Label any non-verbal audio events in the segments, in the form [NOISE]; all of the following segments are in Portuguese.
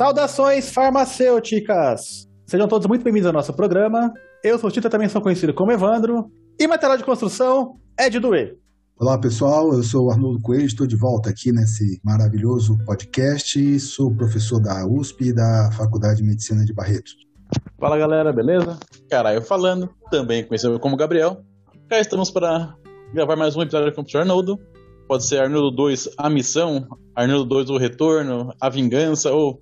Saudações farmacêuticas! Sejam todos muito bem-vindos ao nosso programa. Eu sou o Tita, também sou conhecido como Evandro. E material de construção é de doer. Olá pessoal, eu sou o Arnoldo Coelho, estou de volta aqui nesse maravilhoso podcast. Sou professor da USP e da Faculdade de Medicina de Barretos. Fala galera, beleza? Caralho falando, também conhecido como Gabriel. Cá estamos para gravar mais um episódio com o professor Arnoldo. Pode ser Arnoldo 2 A Missão, Arnoldo 2 O Retorno, A Vingança ou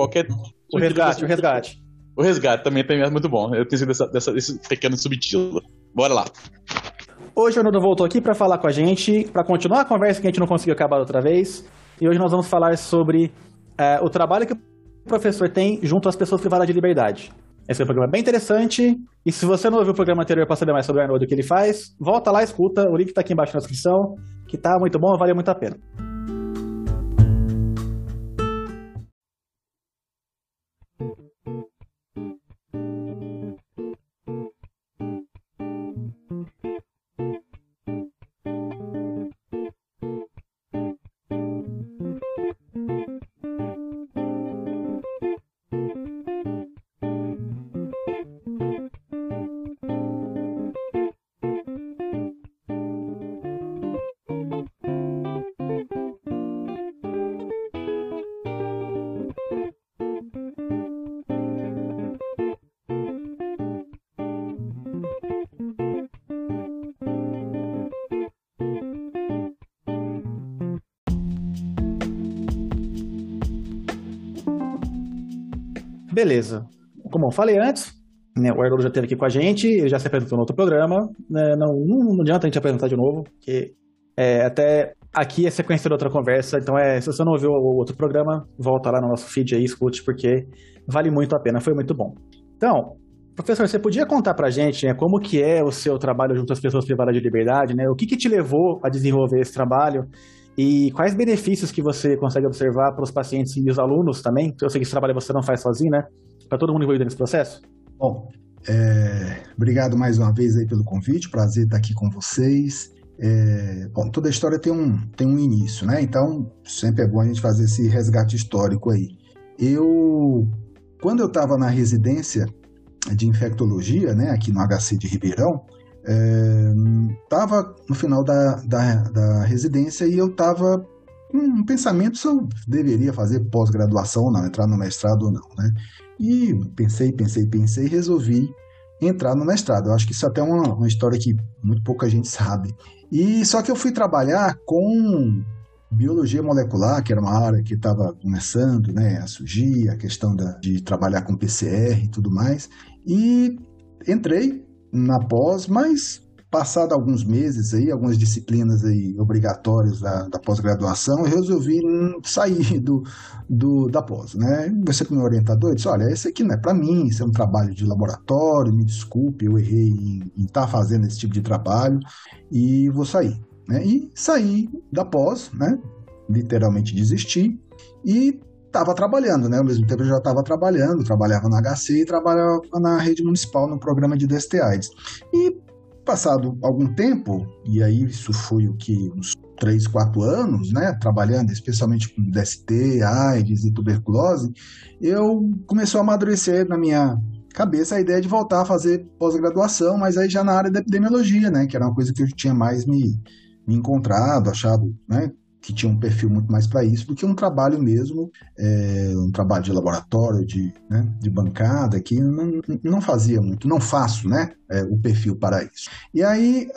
qualquer. O resgate, o resgate. O resgate também, é muito bom. Eu sido dessa, dessa, desse pequeno subtítulo. Bora lá. Hoje o Arnoldo voltou aqui para falar com a gente, para continuar a conversa que a gente não conseguiu acabar outra vez. E hoje nós vamos falar sobre uh, o trabalho que o professor tem junto às pessoas privadas de liberdade. Esse é um programa bem interessante. E se você não ouviu o programa anterior para saber mais sobre o Arnoldo e o que ele faz, volta lá, escuta. O link está aqui embaixo na descrição, que tá muito bom, vale muito a pena. Beleza. Como eu falei antes, né, o Arnoldo já esteve aqui com a gente, ele já se apresentou no outro programa. Né, não, não, não, adianta a gente apresentar de novo, porque é, até aqui é sequência de outra conversa. Então, é, se você não ouviu o outro programa, volta lá no nosso feed aí, escute, porque vale muito a pena, foi muito bom. Então, professor, você podia contar pra gente né, como que é o seu trabalho junto às pessoas privadas de liberdade, né? O que, que te levou a desenvolver esse trabalho? E quais benefícios que você consegue observar para os pacientes e os alunos também? Eu sei que esse trabalho você não faz sozinho, né? Para todo mundo envolvido nesse processo? Bom, é, obrigado mais uma vez aí pelo convite, prazer estar aqui com vocês. É, bom, toda história tem um, tem um início, né? Então, sempre é bom a gente fazer esse resgate histórico aí. Eu, quando eu estava na residência de infectologia, né, aqui no HC de Ribeirão, estava é, no final da, da, da, residência e eu estava com um pensamento se eu deveria fazer pós-graduação ou não, entrar no mestrado ou não, né? E pensei, pensei, pensei e resolvi entrar no mestrado. Eu acho que isso até é uma, uma história que muito pouca gente [LAUGHS] sabe. E só que eu fui trabalhar com biologia molecular, que era uma área que estava começando né, a surgir, a questão da, de trabalhar com PCR e tudo mais. E entrei na pós, mas passado alguns meses aí, algumas disciplinas aí obrigatórias da, da pós-graduação, eu resolvi sair do, do, da pós, né? Você com meu orientador disse, olha, esse aqui não é para mim, isso é um trabalho de laboratório, me desculpe, eu errei em estar tá fazendo esse tipo de trabalho e vou sair, né? E saí da pós, né? Literalmente desisti e estava trabalhando, né? Ao mesmo tempo eu já estava trabalhando, trabalhava na HC e trabalhava na rede municipal no programa de DST AIDS. E passado algum tempo, e aí isso foi o que uns 3, 4 anos, né, trabalhando especialmente com DST, AIDS e tuberculose, eu comecei a amadurecer na minha cabeça a ideia de voltar a fazer pós-graduação, mas aí já na área da epidemiologia, né, que era uma coisa que eu tinha mais me, me encontrado, achado, né, que tinha um perfil muito mais para isso do que um trabalho mesmo, é, um trabalho de laboratório, de, né, de bancada, que não, não fazia muito, não faço né, é, o perfil para isso. E aí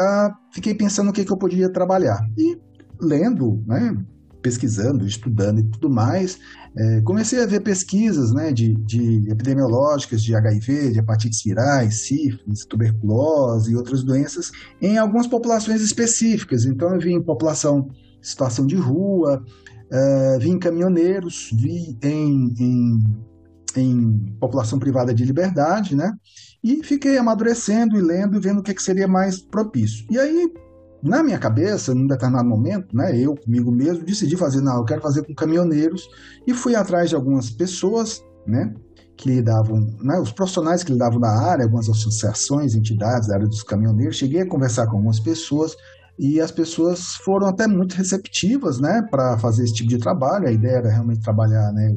fiquei pensando o que, que eu podia trabalhar. E lendo, né, pesquisando, estudando e tudo mais, é, comecei a ver pesquisas né, de, de, epidemiológicas de HIV, de hepatites virais, sífilis, tuberculose e outras doenças em algumas populações específicas. Então, eu vi em população situação de rua, uh, vi em caminhoneiros, vi em, em, em, população privada de liberdade, né? E fiquei amadurecendo e lendo e vendo o que, é que seria mais propício. E aí, na minha cabeça, num determinado momento, né, eu comigo mesmo, decidi fazer, não, eu quero fazer com caminhoneiros, e fui atrás de algumas pessoas, né, que lidavam, né, os profissionais que lidavam na área, algumas associações, entidades da área dos caminhoneiros, cheguei a conversar com algumas pessoas, e as pessoas foram até muito receptivas, né, para fazer esse tipo de trabalho. A ideia era realmente trabalhar, né,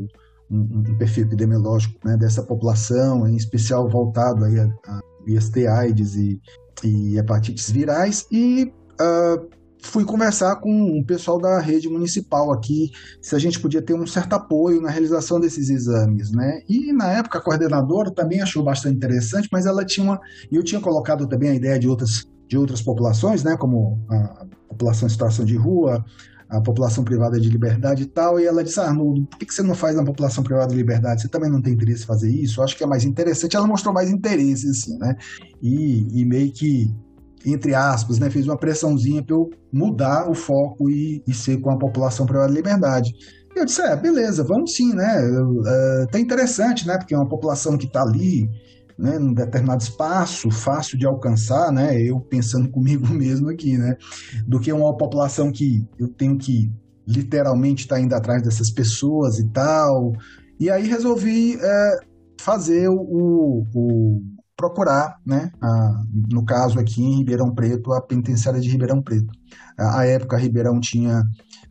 um, um perfil epidemiológico né, dessa população, em especial voltado aí a, a IST, AIDS e, e hepatites virais, e uh, fui conversar com o pessoal da rede municipal aqui, se a gente podia ter um certo apoio na realização desses exames, né? E na época a coordenadora também achou bastante interessante, mas ela tinha uma, eu tinha colocado também a ideia de outras de outras populações, né, como a população em situação de rua, a população privada de liberdade e tal, e ela disse, Arnoldo, por que você não faz na população privada de liberdade? Você também não tem interesse em fazer isso? Eu acho que é mais interessante. Ela mostrou mais interesse, assim, né? E, e meio que, entre aspas, né, fez uma pressãozinha para eu mudar o foco e, e ser com a população privada de liberdade. Eu disse, é, beleza, vamos sim, né? Uh, tá interessante, né? Porque é uma população que está ali, né, num determinado espaço, fácil de alcançar, né, eu pensando [LAUGHS] comigo mesmo aqui, né, do que uma população que eu tenho que literalmente estar tá indo atrás dessas pessoas e tal. E aí resolvi é, fazer o, o, procurar, né, a, no caso aqui em Ribeirão Preto, a penitenciária de Ribeirão Preto. A época Ribeirão tinha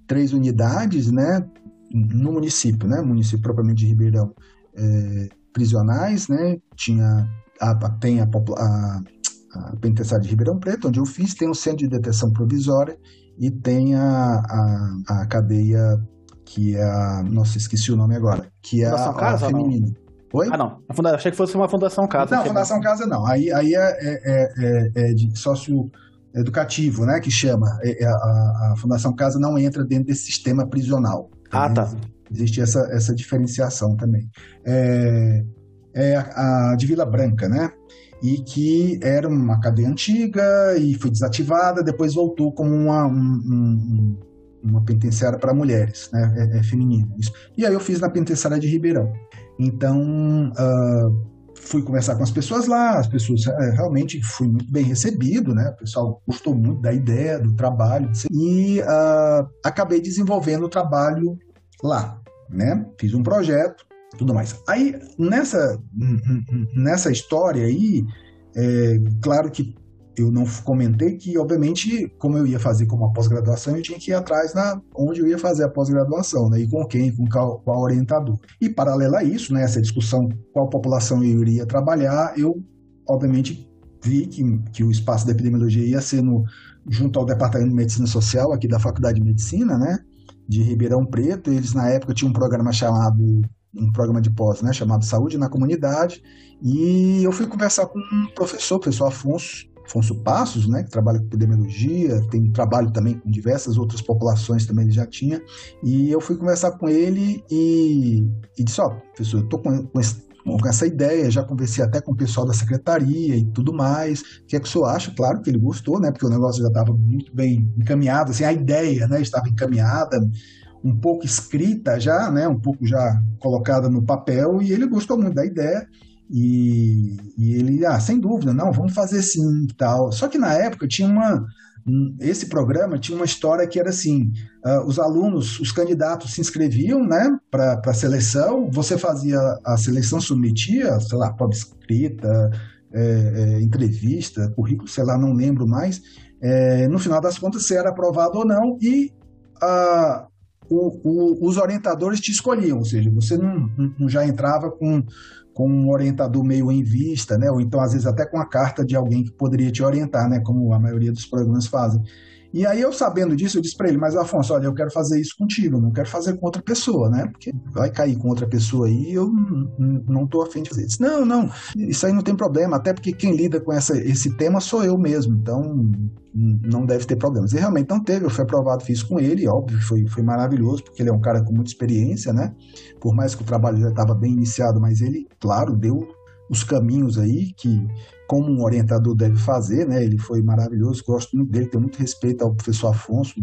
três unidades, né, no município, né, município propriamente de Ribeirão. É, prisionais, né? Tinha a, tem a, a, a penitenciária de Ribeirão Preto, onde eu fiz, tem o centro de detenção provisória e tem a, a, a cadeia que é a. Nossa, esqueci o nome agora. Que é Fundação a, Casa, a feminina. Oi? Ah, não. Funda... Achei que fosse uma Fundação Casa. Não, Fundação Casa não. Aí, aí é, é, é, é de sócio educativo, né, que chama. É, é, a, a, Fundação Casa não entra dentro desse sistema prisional. Ah, tá. Existe essa, essa diferenciação também. É, é a, a de Vila Branca, né? E que era uma cadeia antiga e foi desativada, depois voltou como uma, um, um, uma penitenciária para mulheres, né? É, é feminina. E aí eu fiz na penitenciária de Ribeirão. Então, uh, fui conversar com as pessoas lá, as pessoas é, realmente fui muito bem recebido, né? O pessoal gostou muito da ideia, do trabalho, e uh, acabei desenvolvendo o trabalho lá, né? Fiz um projeto, tudo mais. Aí nessa nessa história aí, é, claro que eu não comentei que, obviamente, como eu ia fazer como uma pós-graduação, eu tinha que ir atrás na onde eu ia fazer a pós-graduação, né? E com quem, com qual, qual orientador. E paralelo a isso, né? Essa discussão qual população eu iria trabalhar, eu, obviamente, vi que, que o espaço da epidemiologia ia ser no, junto ao Departamento de Medicina Social aqui da Faculdade de Medicina, né? De Ribeirão Preto. Eles, na época, tinham um programa chamado, um programa de pós, né, chamado Saúde na Comunidade. E eu fui conversar com um professor, o professor Afonso, Afonso Passos, né, que trabalha com epidemiologia, tem trabalho também com diversas outras populações também ele já tinha. E eu fui conversar com ele e, e disse, ó, oh, professor, eu tô com, com esse com essa ideia, já conversei até com o pessoal da secretaria e tudo mais. O que é que o senhor acha? Claro que ele gostou, né? Porque o negócio já estava muito bem encaminhado, assim, a ideia, né? Estava encaminhada, um pouco escrita já, né? Um pouco já colocada no papel e ele gostou muito da ideia. E, e ele, ah, sem dúvida, não, vamos fazer sim tal. Só que na época tinha uma, esse programa tinha uma história que era assim: uh, os alunos, os candidatos se inscreviam né, para a seleção, você fazia a seleção, submetia, sei lá, prova escrita, é, é, entrevista, currículo, sei lá, não lembro mais. É, no final das contas, se era aprovado ou não, e uh, o, o, os orientadores te escolhiam, ou seja, você não, não já entrava com com um orientador meio em vista, né? ou então às vezes até com a carta de alguém que poderia te orientar, né? como a maioria dos programas fazem. E aí eu sabendo disso, eu disse para ele, mas Afonso, olha, eu quero fazer isso contigo, eu não quero fazer com outra pessoa, né? Porque vai cair com outra pessoa aí, eu não estou afim de fazer. Disse, não, não, isso aí não tem problema, até porque quem lida com essa, esse tema sou eu mesmo, então não deve ter problemas. E realmente não teve, eu fui aprovado, fiz com ele, óbvio, foi, foi maravilhoso, porque ele é um cara com muita experiência, né? Por mais que o trabalho já estava bem iniciado, mas ele, claro, deu os caminhos aí que como um orientador deve fazer, né? Ele foi maravilhoso, gosto muito dele, tenho muito respeito ao professor Afonso,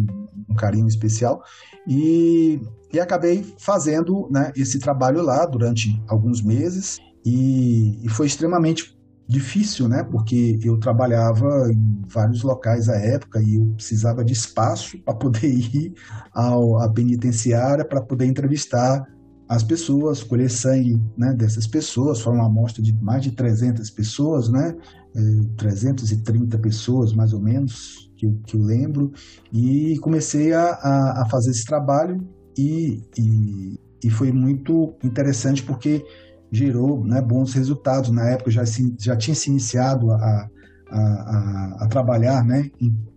um carinho especial, e, e acabei fazendo né, esse trabalho lá durante alguns meses, e, e foi extremamente difícil, né? Porque eu trabalhava em vários locais à época e eu precisava de espaço [LAUGHS] para poder ir ao, à penitenciária para poder entrevistar as pessoas, colher sangue né, dessas pessoas, foi uma amostra de mais de 300 pessoas, né, 330 é, pessoas mais ou menos, que, que eu lembro, e comecei a, a, a fazer esse trabalho e, e, e foi muito interessante porque gerou né, bons resultados. Na época já, se, já tinha se iniciado a, a, a, a trabalhar, né,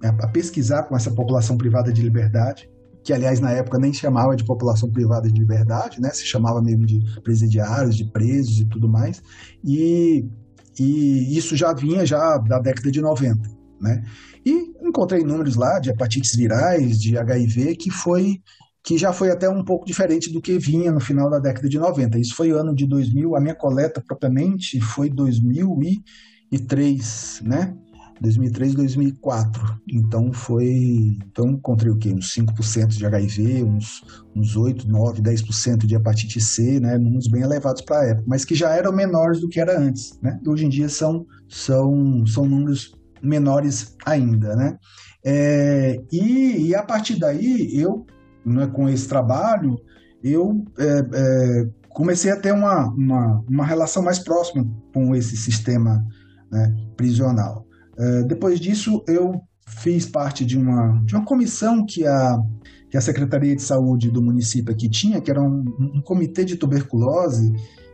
a pesquisar com essa população privada de liberdade, que aliás na época nem chamava de população privada de liberdade, né, se chamava mesmo de presidiários, de presos e tudo mais, e, e isso já vinha já da década de 90, né, e encontrei números lá de hepatites virais, de HIV, que foi que já foi até um pouco diferente do que vinha no final da década de 90. Isso foi ano de 2000, a minha coleta propriamente foi 2003, né? 2003, 2004. Então foi. Então encontrei o quê? Uns 5% de HIV, uns, uns 8, 9, 10% de hepatite C, né? Números bem elevados para a época, mas que já eram menores do que era antes, né? Hoje em dia são, são, são números menores ainda, né? É, e, e, a partir daí, eu, né, com esse trabalho, eu é, é, comecei a ter uma, uma, uma, relação mais próxima com esse sistema né, prisional. É, depois disso, eu fiz parte de uma, de uma comissão que a, que a Secretaria de Saúde do município aqui tinha, que era um, um comitê de tuberculose,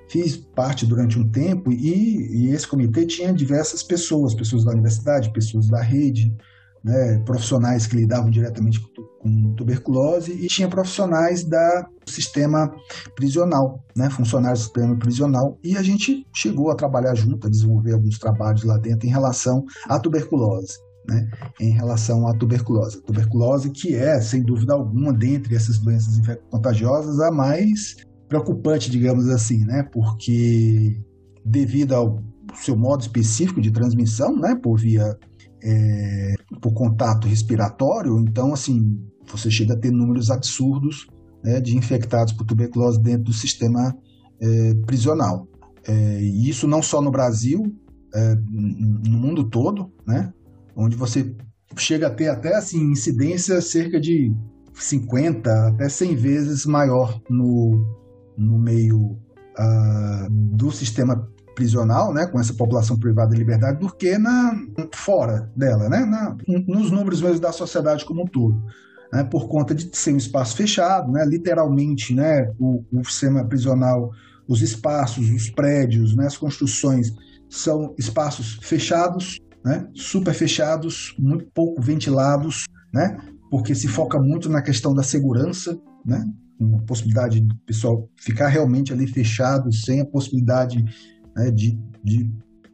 fiz parte durante um tempo e, e, esse comitê tinha diversas pessoas, pessoas da universidade, pessoas da rede, né, profissionais que lidavam diretamente com tuberculose e tinha profissionais da, sistema prisional, né, funcionários do sistema prisional e a gente chegou a trabalhar junto, a desenvolver alguns trabalhos lá dentro em relação à tuberculose. Né, em relação à tuberculose. Tuberculose que é, sem dúvida alguma, dentre essas doenças contagiosas, a mais preocupante, digamos assim, né? Porque devido ao seu modo específico de transmissão, né? Por via é, por contato respiratório, então assim você chega a ter números absurdos né, de infectados por tuberculose dentro do sistema é, prisional. É, e isso não só no Brasil, é, no mundo todo, né? Onde você chega a ter até assim incidência cerca de 50 até 100 vezes maior no, no meio uh, do sistema prisional, né, com essa população privada de liberdade, do que na, fora dela, né, na, nos números mesmo da sociedade como um todo. Né, por conta de ser um espaço fechado, né, literalmente, né, o, o sistema prisional, os espaços, os prédios, né, as construções são espaços fechados, né, super fechados, muito pouco ventilados, né, porque se foca muito na questão da segurança, né, uma possibilidade do pessoal ficar realmente ali fechado, sem a possibilidade né, de, de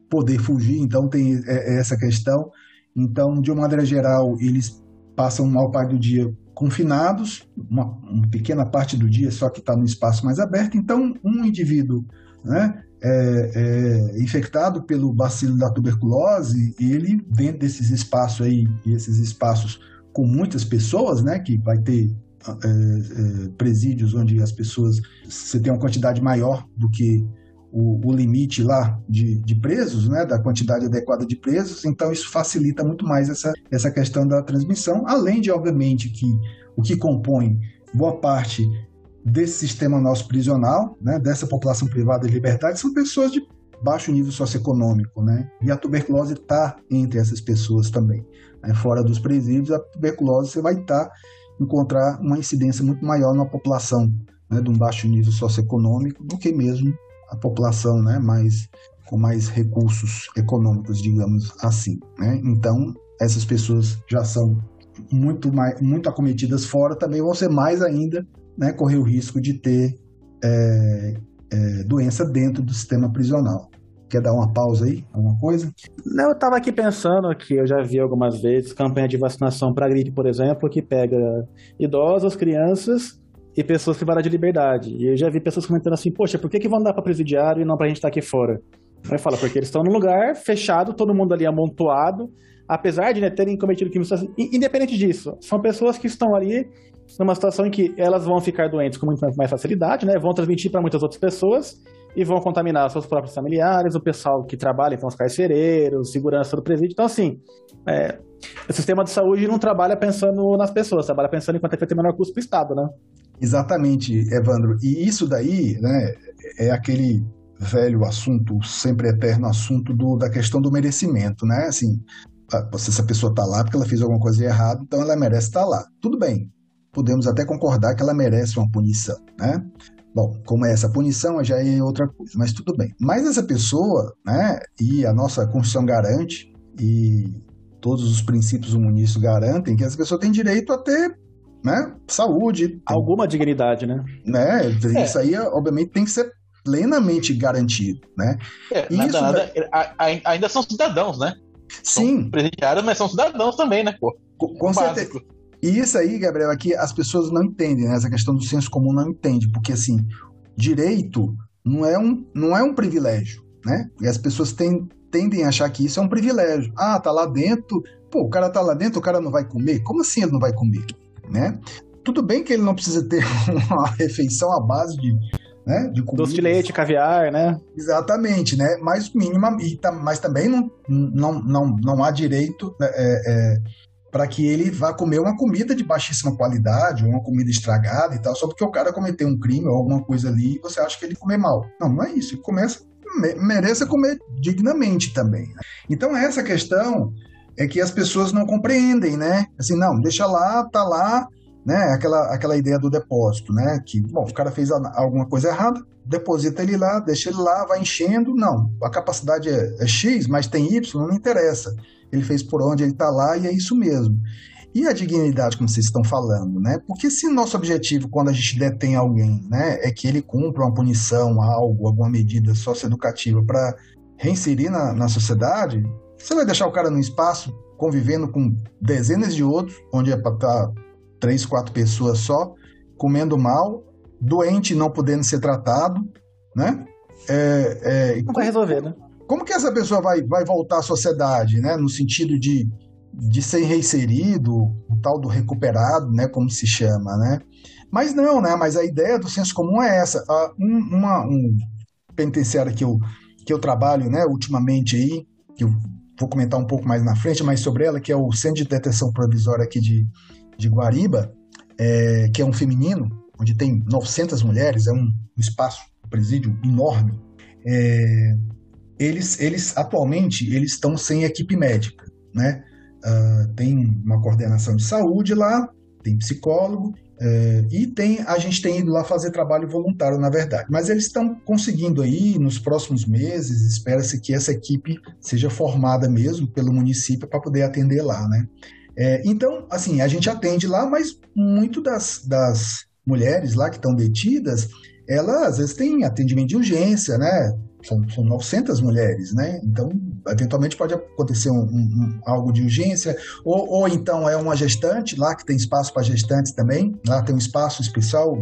poder fugir. Então, tem é, é essa questão. Então, de uma maneira geral, eles passam maior parte do dia confinados, uma, uma pequena parte do dia só que está no espaço mais aberto. Então, um indivíduo né, é, é, infectado pelo bacilo da tuberculose, ele, dentro desses espaços aí, esses espaços com muitas pessoas, né, que vai ter é, é, presídios onde as pessoas você tem uma quantidade maior do que o, o limite lá de, de, presos, né, da quantidade adequada de presos, então isso facilita muito mais essa, essa questão da transmissão, além de, obviamente, que o que compõe boa parte desse sistema nosso prisional, né, dessa população privada de liberdade, são pessoas de baixo nível socioeconômico, né, e a tuberculose está entre essas pessoas também. Né, fora dos presídios, a tuberculose você vai estar tá encontrar uma incidência muito maior na população né, de um baixo nível socioeconômico do que mesmo a população né, mais, com mais recursos econômicos, digamos assim. Né? Então, essas pessoas já são muito, mais, muito acometidas fora, também vão ser mais ainda, né, correr o risco de ter é, é, doença dentro do sistema prisional. Quer dar uma pausa aí? Alguma coisa? Não, eu estava aqui pensando que eu já vi algumas vezes campanha de vacinação para gripe, por exemplo, que pega idosos, crianças e pessoas privadas de liberdade. E eu já vi pessoas comentando assim, poxa, por que, que vão dar para presidiário e não para a gente estar tá aqui fora? Aí fala, porque eles estão num lugar fechado, todo mundo ali amontoado, apesar de né, terem cometido crimes. Independente disso, são pessoas que estão ali numa situação em que elas vão ficar doentes com muito mais facilidade, né? Vão transmitir para muitas outras pessoas e vão contaminar seus próprios familiares, o pessoal que trabalha, então os carcereiros, segurança do presídio. Então, assim, é, o sistema de saúde não trabalha pensando nas pessoas, trabalha pensando em quanto é que vai ter menor custo para o Estado, né? Exatamente, Evandro. E isso daí, né, é aquele velho assunto, sempre eterno assunto do, da questão do merecimento, né? Assim, se essa pessoa está lá porque ela fez alguma coisa errada, então ela merece estar tá lá. Tudo bem, podemos até concordar que ela merece uma punição, né? Bom, como é essa punição, já é outra coisa, mas tudo bem. Mas essa pessoa, né, e a nossa Constituição garante, e todos os princípios humanistas garantem que essa pessoa tem direito a ter né, saúde. Alguma dignidade, né? né? É. Isso aí, obviamente, tem que ser plenamente garantido, né? É, nada, nada, ainda são cidadãos, né? Sim. São presidiários, mas são cidadãos também, né, pô? Com, com certeza. E isso aí, Gabriel, aqui as pessoas não entendem, né? Essa questão do senso comum não entende, porque assim, direito não é um, não é um privilégio, né? E as pessoas têm, tendem a achar que isso é um privilégio. Ah, tá lá dentro, pô, o cara tá lá dentro, o cara não vai comer? Como assim ele não vai comer? Né? Tudo bem que ele não precisa ter [LAUGHS] uma refeição à base de, né, de Doce de leite, caviar, né? Exatamente, né? Mas mínima, mas também não, não, não, não há direito né, é, é, para que ele vá comer uma comida de baixíssima qualidade, uma comida estragada e tal, só porque o cara cometeu um crime ou alguma coisa ali e você acha que ele comer mal. Não, não é isso. Ele começa, merece comer dignamente também. Né? Então, essa questão é que as pessoas não compreendem, né? Assim, não, deixa lá, tá lá, né? Aquela, aquela ideia do depósito, né? Que, bom, o cara fez alguma coisa errada, deposita ele lá, deixa ele lá, vai enchendo. Não, a capacidade é, é X, mas tem Y, não interessa. Ele fez por onde ele está lá e é isso mesmo. E a dignidade, como vocês estão falando, né? Porque se nosso objetivo, quando a gente detém alguém, né, é que ele cumpra uma punição, algo, alguma medida socioeducativa para reinserir na, na sociedade, você vai deixar o cara no espaço convivendo com dezenas de outros, onde é para estar tá três, quatro pessoas só, comendo mal, doente não podendo ser tratado, né? É, é, não vai resolver, né? Como que essa pessoa vai, vai voltar à sociedade, né? No sentido de, de ser reinserido, o tal do recuperado, né? Como se chama, né? Mas não, né? Mas a ideia do senso comum é essa. Um, uma, um penitenciário que eu, que eu trabalho, né? Ultimamente aí, que eu vou comentar um pouco mais na frente, mas sobre ela, que é o Centro de Detenção Provisória aqui de, de Guariba, é, que é um feminino, onde tem 900 mulheres, é um, espaço, um presídio enorme. É, eles, eles atualmente eles estão sem equipe médica, né? Uh, tem uma coordenação de saúde lá, tem psicólogo uh, e tem a gente tem ido lá fazer trabalho voluntário, na verdade. Mas eles estão conseguindo aí nos próximos meses, espera-se que essa equipe seja formada mesmo pelo município para poder atender lá, né? É, então, assim, a gente atende lá, mas muito das, das mulheres lá que estão detidas, elas às vezes têm atendimento de urgência, né? São, são 900 mulheres, né? Então, eventualmente pode acontecer um, um, algo de urgência, ou, ou então é uma gestante, lá que tem espaço para gestantes também, lá tem um espaço especial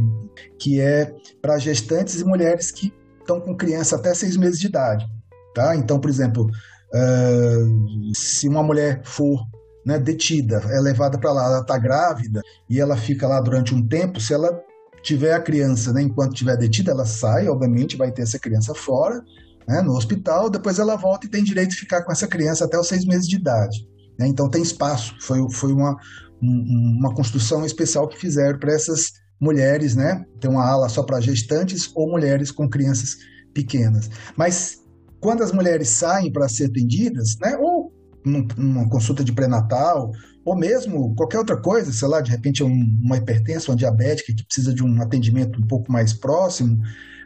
que é para gestantes e mulheres que estão com criança até seis meses de idade, tá? Então, por exemplo, uh, se uma mulher for né, detida, é levada para lá, ela está grávida e ela fica lá durante um tempo, se ela tiver a criança, né, enquanto estiver detida, ela sai, obviamente, vai ter essa criança fora, né, no hospital, depois ela volta e tem direito de ficar com essa criança até os seis meses de idade. Né, então tem espaço, foi, foi uma, um, uma construção especial que fizeram para essas mulheres, né? Tem uma ala só para gestantes ou mulheres com crianças pequenas. Mas quando as mulheres saem para ser atendidas, né, ou numa consulta de pré-natal, ou mesmo qualquer outra coisa, sei lá, de repente um, uma hipertensão, uma diabética que precisa de um atendimento um pouco mais próximo,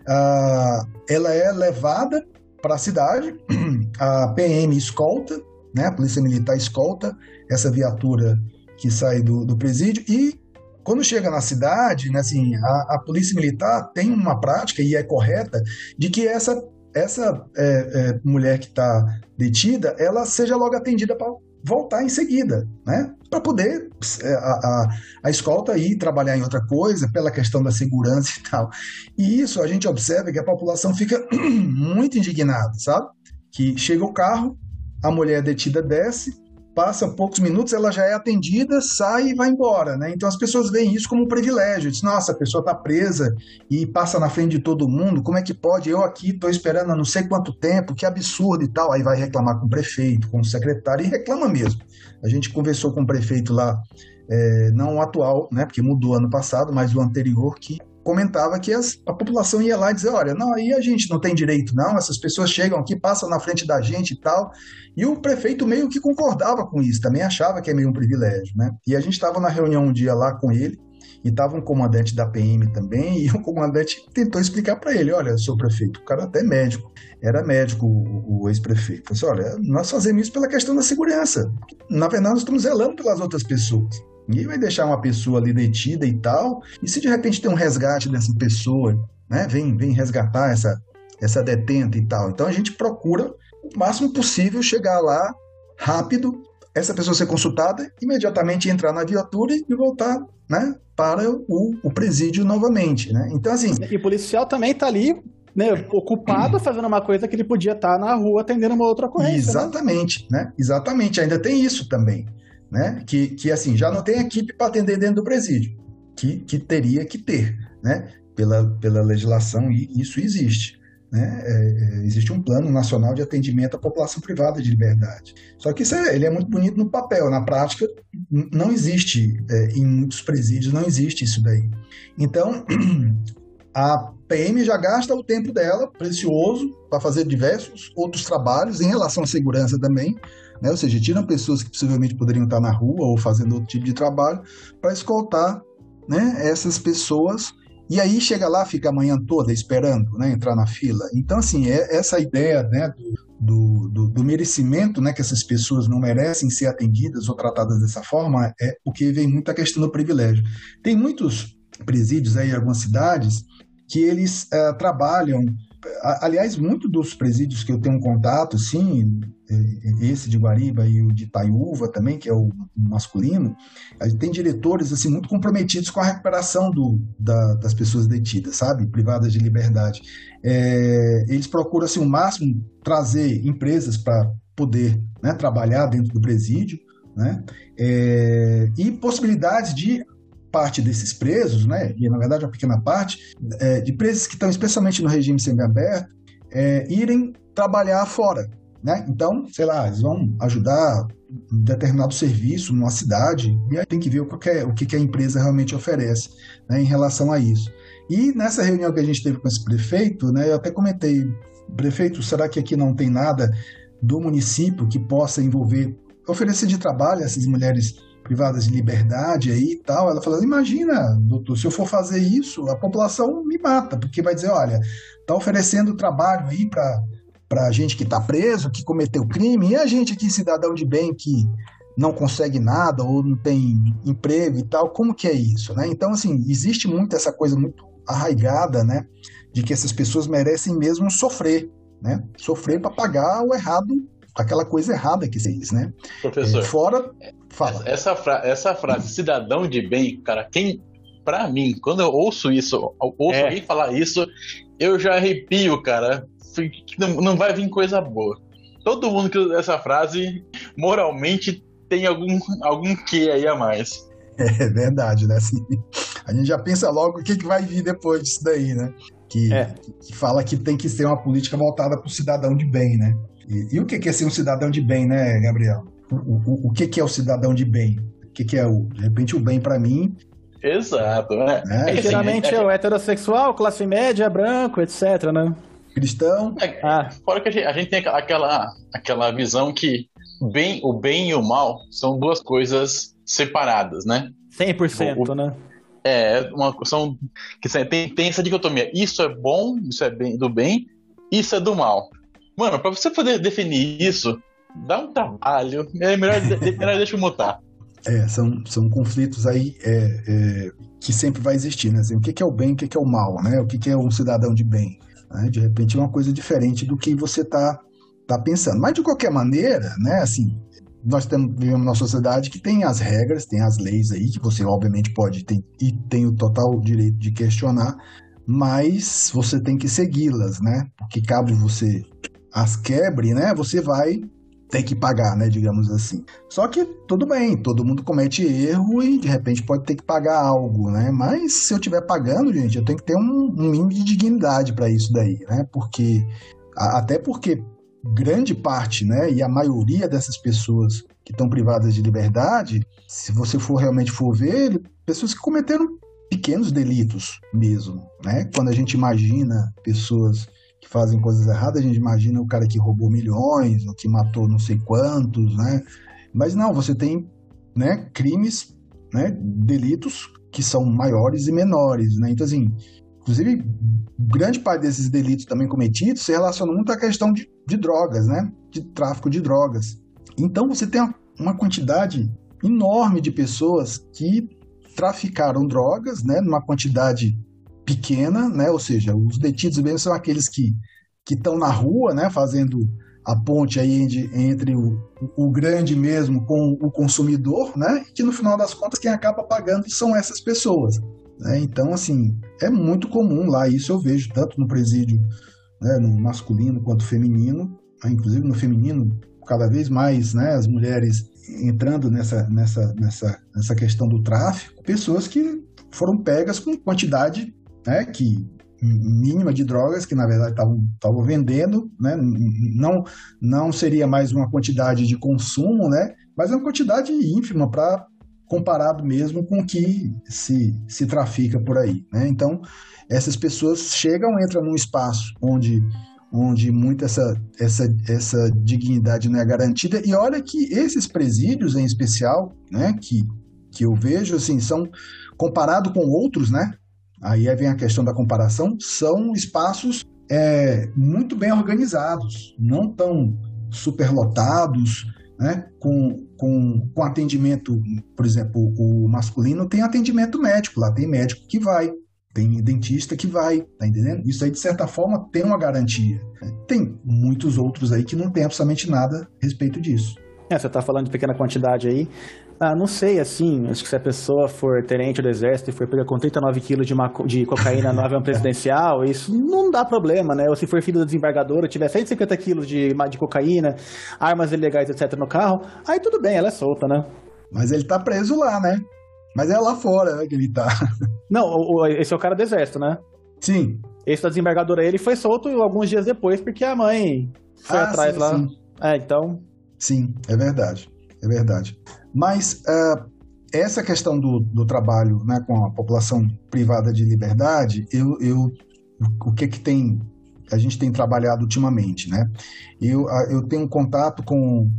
uh, ela é levada para [CLEARS THROAT] a cidade, a PM escolta, né, a Polícia Militar escolta essa viatura que sai do, do presídio e quando chega na cidade, né, assim, a, a Polícia Militar tem uma prática, e é correta, de que essa essa é, é, mulher que está detida, ela seja logo atendida voltar em seguida, né? Para poder é, a, a, a escolta ir trabalhar em outra coisa, pela questão da segurança [LAUGHS] e tal. E isso a gente observa que a população fica [CLEARS THROAT] muito indignada, sabe? Que chega o carro, a mulher detida desce, passa poucos minutos, ela já é atendida, sai e vai embora, né? Então as pessoas veem isso como um privilégio. Diz, nossa, a pessoa está presa e passa na frente de todo mundo, como é que pode? Eu aqui estou esperando há não sei quanto tempo, que absurdo e tal. Aí vai reclamar com o prefeito, com o secretário, e reclama mesmo. A gente conversou com o prefeito lá, é, não o atual, né? Porque mudou ano passado, mas o anterior, que comentava que as, a população ia lá e dizer, olha, não, aí a gente não tem direito não, essas pessoas chegam aqui, passam na frente da gente e tal, e o prefeito meio que concordava com isso, também achava que é meio um privilégio, né? E a gente estava na reunião um dia lá com ele, e estava um comandante da PM também, e [LAUGHS] o comandante tentou explicar para ele: olha, seu prefeito, o cara até médico, era médico o, o ex-prefeito. Falou assim, olha, nós fazemos isso pela questão da segurança. Na verdade, nós estamos zelando pelas outras pessoas. Ninguém vai deixar uma pessoa ali detida e tal, e se de repente tem um resgate dessa pessoa, né, vem, vem resgatar essa, essa detenta e tal. Então a gente procura o máximo possível chegar lá rápido essa pessoa ser consultada, imediatamente entrar na viatura e voltar né, para o, o presídio novamente. Né? Então, assim. E o policial também está ali né, ocupado fazendo uma coisa que ele podia estar tá na rua atendendo uma outra ocorrência. Né? Exatamente, né? né? Exatamente. Ainda tem isso também. Né? Que, que assim, já não tem equipe para atender dentro do presídio, que, que teria que ter, né? Pela, pela legislação, e isso existe. Né? É, é, existe um plano nacional de atendimento à população privada de liberdade. Só que isso é, ele é muito bonito no papel, na prática não existe, é, em muitos presídios não existe isso daí. Então, [CLEARS THROAT] a PM já gasta o tempo dela, precioso, para fazer diversos outros trabalhos em relação à segurança também, né? ou seja, tiram pessoas que possivelmente poderiam estar na rua ou fazendo outro tipo de trabalho para escoltar né, essas pessoas e aí chega lá, fica a manhã toda esperando, né, entrar na fila. Então, assim, é essa ideia, né, do, do, do, merecimento, né, que essas pessoas não merecem ser atendidas ou tratadas dessa forma, é o que vem muito questão do privilégio. Tem muitos presídios aí em algumas cidades que eles uh, trabalham aliás, muitos dos presídios que eu tenho contato, sim, esse de Guariba e o de Taiúva também, que é o masculino, tem diretores assim muito comprometidos com a recuperação do, da, das pessoas detidas, sabe, privadas de liberdade. É, eles procuram assim, o máximo trazer empresas para poder né, trabalhar dentro do presídio, né, é, e possibilidades de parte desses presos, né, e na verdade uma pequena parte, é, de presos que estão especialmente no regime semiaberto, é, irem trabalhar fora. Né? Então, sei lá, eles vão ajudar um determinado serviço numa cidade, e aí tem que ver o que, é, o que a empresa realmente oferece né, em relação a isso. E nessa reunião que a gente teve com esse prefeito, né, eu até comentei, prefeito, será que aqui não tem nada do município que possa envolver, oferecer de trabalho a essas mulheres privadas de liberdade aí e tal. Ela falou: imagina, doutor, se eu for fazer isso, a população me mata, porque vai dizer, olha, tá oferecendo trabalho aí para para gente que está preso, que cometeu crime, e a gente aqui, cidadão de bem, que não consegue nada ou não tem emprego e tal, como que é isso, né? Então, assim, existe muito essa coisa muito arraigada, né, de que essas pessoas merecem mesmo sofrer, né? Sofrer para pagar o errado aquela coisa errada que se diz, né? Professor. É, fora. Fala. Essa, fra essa frase, cidadão de bem, cara, quem. Pra mim, quando eu ouço isso, ouço é. alguém falar isso, eu já arrepio, cara. Não, não vai vir coisa boa. Todo mundo que usa essa frase, moralmente, tem algum, algum que aí a mais. É verdade, né? Assim, a gente já pensa logo o que, que vai vir depois disso daí, né? Que, é. que fala que tem que ser uma política voltada para o cidadão de bem, né? E, e, o que é ser um cidadão de bem, né, Gabriel? O, o, o que é o cidadão de bem? O que é o, de repente, o bem para mim? Exato, né? É, é geralmente é, o heterossexual, classe média, branco, etc, né? Cristão. É, ah. Fora que a gente, a gente tem aquela, aquela visão que bem, o bem e o mal são duas coisas separadas, né? 100%, o, né? É, uma, são, que tem, tem essa dicotomia. Isso é bom, isso é bem, do bem, isso é do mal. Mano, pra você poder definir isso, dá um trabalho. É melhor, melhor deixa eu mutar. É, são, são conflitos aí é, é, que sempre vai existir, né? Assim, o que, é o bem, o que, é o mal, né? O que, é um cidadão de bem? Né? De repente é uma coisa diferente do que você está tá pensando. Mas de qualquer maneira, né? Assim, nós temos, vivemos numa sociedade que tem as regras, tem as leis aí, que você obviamente pode e tem o total direito de questionar, mas você tem que segui-las, né? Porque cabe você as quebre, né, você vai ter que pagar, né, digamos assim. Só que tudo bem, todo mundo comete erro e de repente pode ter que pagar algo, né? Mas se eu estiver pagando, gente, eu tenho que ter um, um mínimo de dignidade para isso daí, né? Porque até porque grande parte, né, e a maioria dessas pessoas que estão privadas de liberdade, se você for realmente for ver, pessoas que cometeram pequenos delitos mesmo, né? Quando a gente imagina pessoas fazem coisas erradas, a gente imagina o cara que roubou milhões, ou que matou não sei quantos, né? Mas não, você tem né, crimes, né, delitos que são maiores e menores, né? Então, assim, inclusive, grande parte desses delitos também cometidos se relacionam muito à questão de, de drogas, né? De tráfico de drogas. Então, você tem uma quantidade enorme de pessoas que traficaram drogas, né? Numa quantidade pequena, né? Ou seja, os detidos mesmo são aqueles que que estão na rua, né? Fazendo a ponte aí entre o, o grande mesmo com o consumidor, né? Que no final das contas quem acaba pagando são essas pessoas. Né? Então, assim, é muito comum lá, isso eu vejo tanto no presídio, né, no masculino quanto feminino, né? inclusive no feminino, cada vez mais né, as mulheres entrando nessa, nessa, nessa, nessa questão do tráfico, pessoas que foram pegas com quantidade né, que mínima de drogas que na verdade estavam vendendo, né? não, não seria mais uma quantidade de consumo, né? mas é uma quantidade ínfima para comparado mesmo com o que se, se trafica por aí. Né? Então, essas pessoas chegam, entram num espaço onde, onde muito essa, essa, essa dignidade não é garantida, e olha que esses presídios em especial, né, que, que eu vejo, assim, são, comparado com outros, né, aí vem a questão da comparação, são espaços é, muito bem organizados, não tão superlotados, né, com, com, com atendimento, por exemplo, o masculino tem atendimento médico, lá tem médico que vai, tem dentista que vai, tá entendendo? Isso aí, de certa forma, tem uma garantia. Tem muitos outros aí que não tem absolutamente nada a respeito disso. É, você está falando de pequena quantidade aí. Ah, não sei, assim, acho que se a pessoa for tenente do exército e for pegar com 39 quilos de, de cocaína no avião presidencial, [LAUGHS] isso não dá problema, né? Ou se for filho do desembargador e tiver 150 quilos de, de cocaína, armas ilegais, etc. no carro, aí tudo bem, ela é solta, né? Mas ele tá preso lá, né? Mas é lá fora né, que ele tá. [LAUGHS] Não, o, esse é o cara do exército, né? Sim. Esse da desembargadora ele foi solto alguns dias depois porque a mãe foi ah, atrás sim, lá. Sim. É, então. Sim, é verdade. É verdade. Mas uh, essa questão do, do trabalho né, com a população privada de liberdade, eu, eu, o que que tem a gente tem trabalhado ultimamente, né? Eu, eu tenho contato com,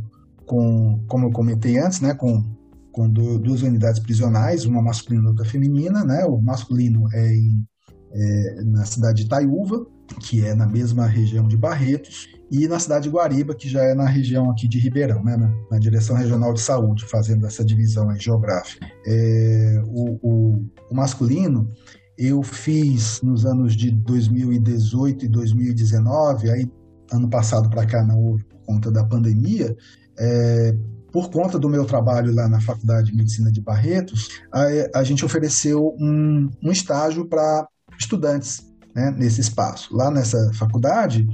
com, como eu comentei antes, né, com, com duas unidades prisionais, uma masculina e outra feminina, né? O masculino é, em, é na cidade de Itaiúva, que é na mesma região de Barretos, e na cidade de Guariba, que já é na região aqui de Ribeirão, né, na, na Direção Regional de Saúde, fazendo essa divisão geográfica. É, o, o, o, masculino, eu fiz nos anos de 2018 e 2019, aí ano passado para cá não houve por conta da pandemia, é, por conta do meu trabalho lá na Faculdade de Medicina de Barretos, a, a gente ofereceu um, um estágio para estudantes né, nesse espaço. Lá nessa faculdade,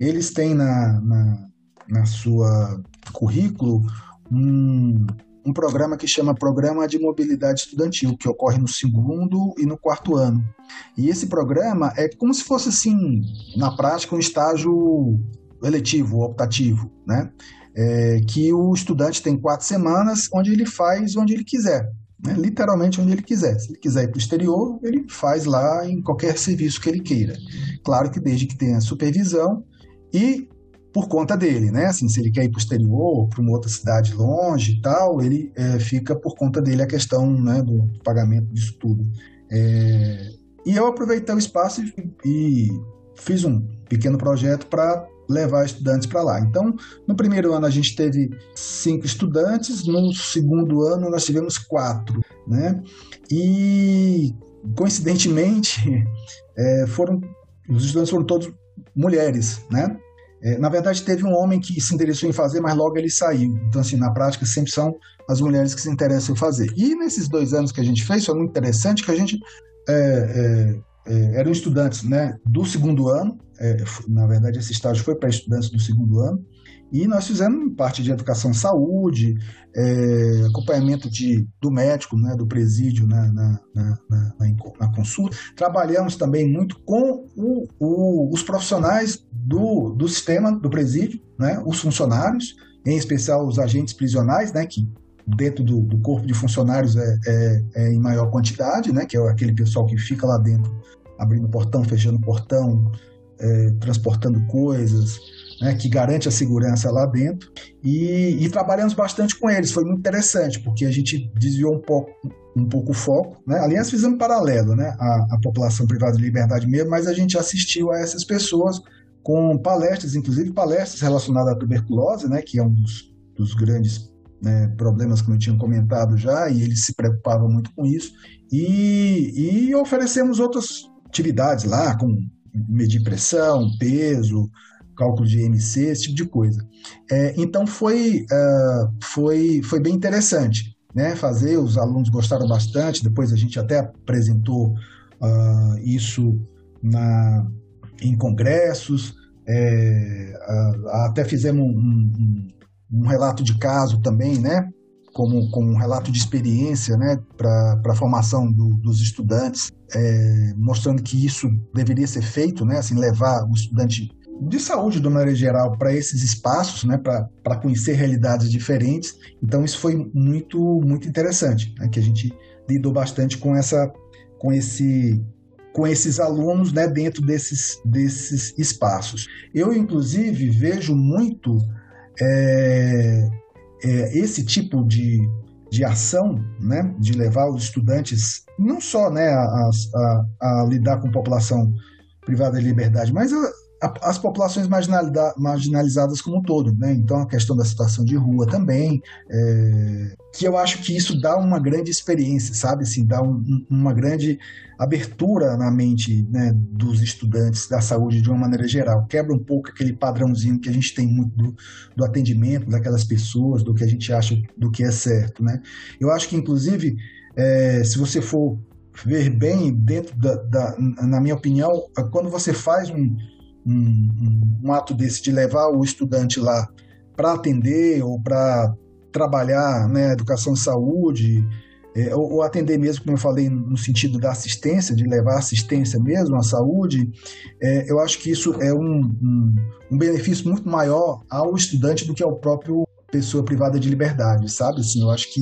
eles têm na, na, na sua currículo um, um programa que chama Programa de Mobilidade Estudantil, que ocorre no segundo e no quarto ano. E esse programa é como se fosse, assim, na prática, um estágio eletivo, optativo, né? É, que o estudante tem quatro semanas onde ele faz onde ele quiser né, literalmente onde ele quiser. Se ele quiser ir para o exterior, ele faz lá em qualquer serviço que ele queira. Claro que desde que tenha supervisão e por conta dele, né? Assim, se ele quer ir para o exterior, para uma outra cidade longe e tal, ele é, fica por conta dele a questão né, do, pagamento disso tudo. É, e eu aproveitei o espaço e, e fiz um pequeno projeto para levar estudantes para lá. Então, no primeiro ano a gente teve cinco estudantes, no segundo ano nós tivemos quatro, né? E coincidentemente [LAUGHS] é, foram os estudantes foram todos mulheres, né? É, na verdade, teve um homem que se interessou em fazer, mas logo ele saiu. Então, assim, na prática, sempre são as mulheres que se interessam em fazer. E nesses dois anos que a gente fez, foi muito interessante que a gente é, é é, eram estudantes né, do segundo ano, é, na verdade esse estágio foi para estudantes do segundo ano, e nós fizemos parte de educação saúde, é, acompanhamento de, do médico, né, do presídio na, na, na, na, consulta. Trabalhamos também muito com o, o, os profissionais do, do sistema do presídio, né, os funcionários, em especial os agentes prisionais, né, que dentro do, do corpo de funcionários é, é, é, em maior quantidade, né, que é aquele pessoal que fica lá dentro abrindo portão, fechando portão, é, transportando coisas, né, que garante a segurança lá dentro. E, e, trabalhamos bastante com eles, foi muito interessante, porque a gente desviou um pouco, um pouco o foco. Né? Aliás, fizemos paralelo, né? A, população privada de liberdade mesmo, mas a gente assistiu a essas pessoas com palestras, inclusive palestras relacionadas à tuberculose, né? Que é um dos, dos grandes né, problemas, como eu tinha comentado já, e eles se preocupavam muito com isso. E, e oferecemos outras atividades lá, como medir pressão, peso, cálculo de MC, esse tipo de coisa. É, então foi, uh, foi, foi bem interessante né, fazer, os alunos gostaram bastante, depois a gente até apresentou uh, isso na, em congressos, é, até fizemos um, um, um, relato de caso também, né, como, como um relato de experiência né, para a formação do, dos estudantes, é, mostrando que isso deveria ser feito, né, assim, levar o estudante de saúde, de maneira geral, para esses espaços, né, para conhecer realidades diferentes. Então, isso foi muito, muito interessante, né, que a gente lidou bastante com, essa, com, esse, com esses alunos né, dentro desses, desses espaços. Eu, inclusive, vejo muito é, é, esse tipo de, de ação, né, de levar os estudantes não só né, a, a, a lidar com população privada de liberdade, mas a, as populações marginalizadas como um todo, né? Então a questão da situação de rua também, é, que eu acho que isso dá uma grande experiência, sabe? Assim, dá um, uma grande abertura na mente né, dos estudantes da saúde de uma maneira geral. Quebra um pouco aquele padrãozinho que a gente tem muito do, do atendimento daquelas pessoas, do que a gente acha do que é certo, né? Eu acho que inclusive é, se você for ver bem dentro da, da, na minha opinião, quando você faz um um, um, ato desse de levar o estudante lá para atender ou para trabalhar né, educação e saúde, é, ou, ou, atender mesmo, como eu falei, no sentido da assistência, de levar assistência mesmo à saúde, é, eu acho que isso é um, um, um, benefício muito maior ao estudante do que ao próprio pessoa privada de liberdade, sabe? Assim, eu acho que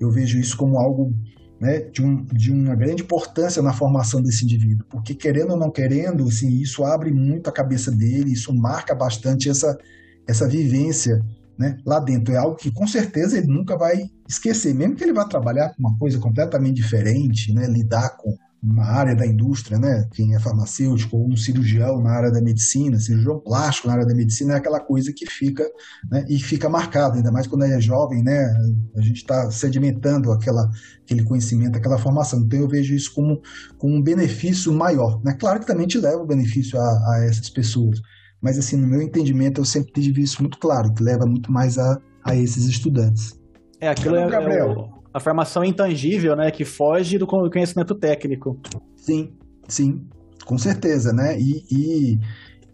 eu vejo isso como algo né, de, um, de uma grande importância na formação desse indivíduo, porque querendo ou não querendo, assim, isso abre muito a cabeça dele, isso marca bastante essa, essa vivência né, lá dentro. É algo que com certeza ele nunca vai esquecer, mesmo que ele vá trabalhar com uma coisa completamente diferente, né, lidar com uma área da indústria, né? Quem é farmacêutico ou um cirurgião na área da medicina, cirurgião plástico na área da medicina é aquela coisa que fica, né? E fica marcado, ainda mais quando é jovem, né? A gente está sedimentando aquela, aquele conhecimento, aquela formação. Então eu vejo isso como, como um benefício maior, né? Claro que também te leva o benefício a, a essas pessoas, mas assim no meu entendimento eu sempre tive isso muito claro, que leva muito mais a, a esses estudantes. É aquilo então, é, Gabriel. É o a formação intangível, né, que foge do conhecimento técnico. Sim, sim, com certeza, né? E, e,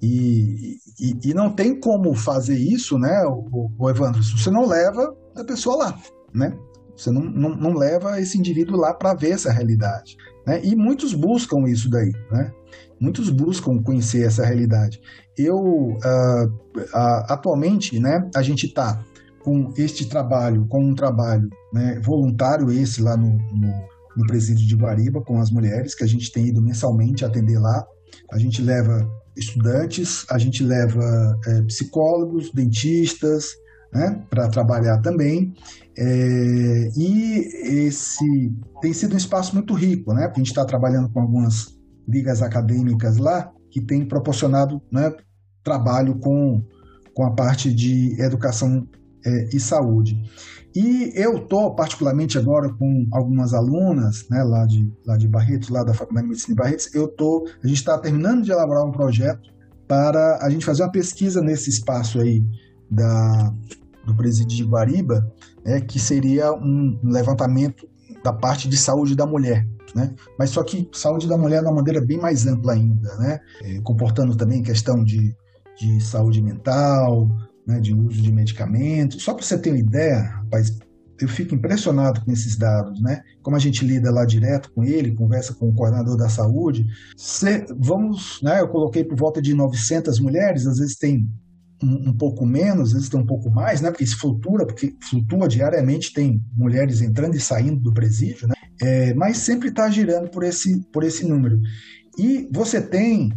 e, e, e não tem como fazer isso, né, o, o Evandro, se você não leva a pessoa lá, né? Você não, não, não leva esse indivíduo lá para ver essa realidade. Né? E muitos buscam isso daí, né? Muitos buscam conhecer essa realidade. Eu, uh, uh, atualmente, né, a gente está com este trabalho, com um trabalho né, voluntário esse lá no, no, no presídio de Guariba, com as mulheres, que a gente tem ido mensalmente atender lá. A gente leva estudantes, a gente leva é, psicólogos, dentistas, né, para trabalhar também. É, e esse tem sido um espaço muito rico, né, porque a gente está trabalhando com algumas ligas acadêmicas lá que tem proporcionado né, trabalho com, com a parte de educação é, e saúde. E eu estou, particularmente agora, com algumas alunas né, lá, de, lá de Barretos, lá da Faculdade de Medicina de Barretos, eu tô, a gente está terminando de elaborar um projeto para a gente fazer uma pesquisa nesse espaço aí da, do presídio de Guariba, né, que seria um levantamento da parte de saúde da mulher. Né? Mas só que saúde da mulher de uma maneira bem mais ampla ainda, né? É, comportando também questão de, de saúde mental, né, de uso de medicamentos. Só para você ter uma ideia, rapaz, eu fico impressionado com esses dados, né? Como a gente lida lá direto com ele, conversa com o coordenador da saúde. Cê, vamos, né? Eu coloquei por volta de 900 mulheres, às vezes tem um, um, pouco menos, às vezes tem um pouco mais, né? Porque isso flutua, porque flutua diariamente, tem mulheres entrando e saindo do presídio, né? É, mas sempre está girando por esse, por esse número. E você tem,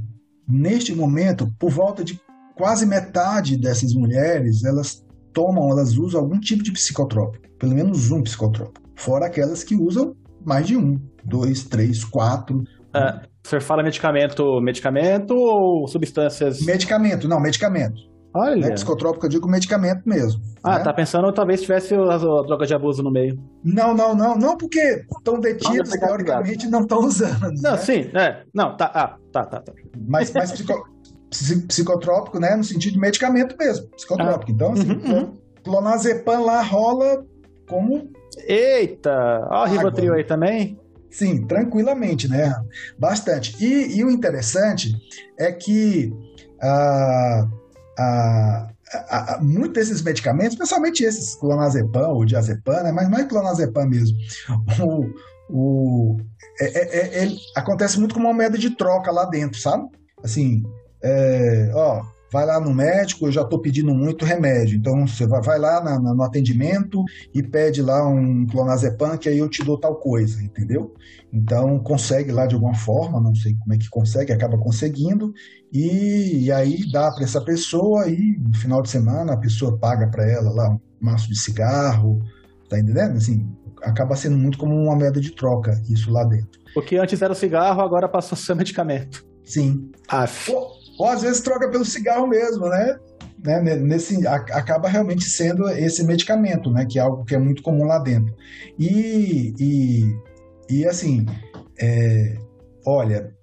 neste momento, por volta de quase metade dessas mulheres, elas tomam, elas usam algum tipo de psicotrópico, pelo menos um psicotrópico, fora aquelas que usam mais de um, dois, três, quatro. Uh, o senhor fala medicamento, medicamento ou substâncias? Medicamento, não, medicamento. Olha. Né? Psicotrópico eu digo medicamento mesmo. Ah, né? tá pensando talvez tivesse a, a, droga de abuso no meio. Não, não, não, não, porque estão detidos, teoricamente não estão usando. Não, né? sim, é. Não, tá, ah, tá, tá, tá. Mas, mas psico, [LAUGHS] psicotrópico, né, no sentido de medicamento mesmo, psicotrópico. Ah. Então, assim, uhum, uhum. clonazepam lá rola como... Eita, ó o Rivotril aí também. Sim, tranquilamente, né? Bastante. E, e o interessante é que ah, ah, ah, muitos desses medicamentos, especialmente esses clonazepam ou diazepam, né? mas mais clonazepam mesmo, o, o, é, é, é, acontece muito como uma moeda de troca lá dentro, sabe? Assim, é, ó, vai lá no médico, eu já estou pedindo muito remédio. Então você vai, lá na, na, no atendimento e pede lá um clonazepam que aí eu te dou tal coisa, entendeu? Então consegue lá de alguma forma, não sei como é que consegue, acaba conseguindo e, e aí dá para essa pessoa e no final de semana a pessoa paga para ela lá um maço de cigarro, tá entendendo? Assim, acaba sendo muito como uma moeda de troca isso lá dentro. O que antes era o cigarro, agora passou a ser medicamento. Sim. Af. Ou, ou às vezes troca pelo cigarro mesmo, né? né? Nesse, acaba realmente sendo esse medicamento, né? Que é algo que é muito comum lá dentro. E, e, e assim, é, olha,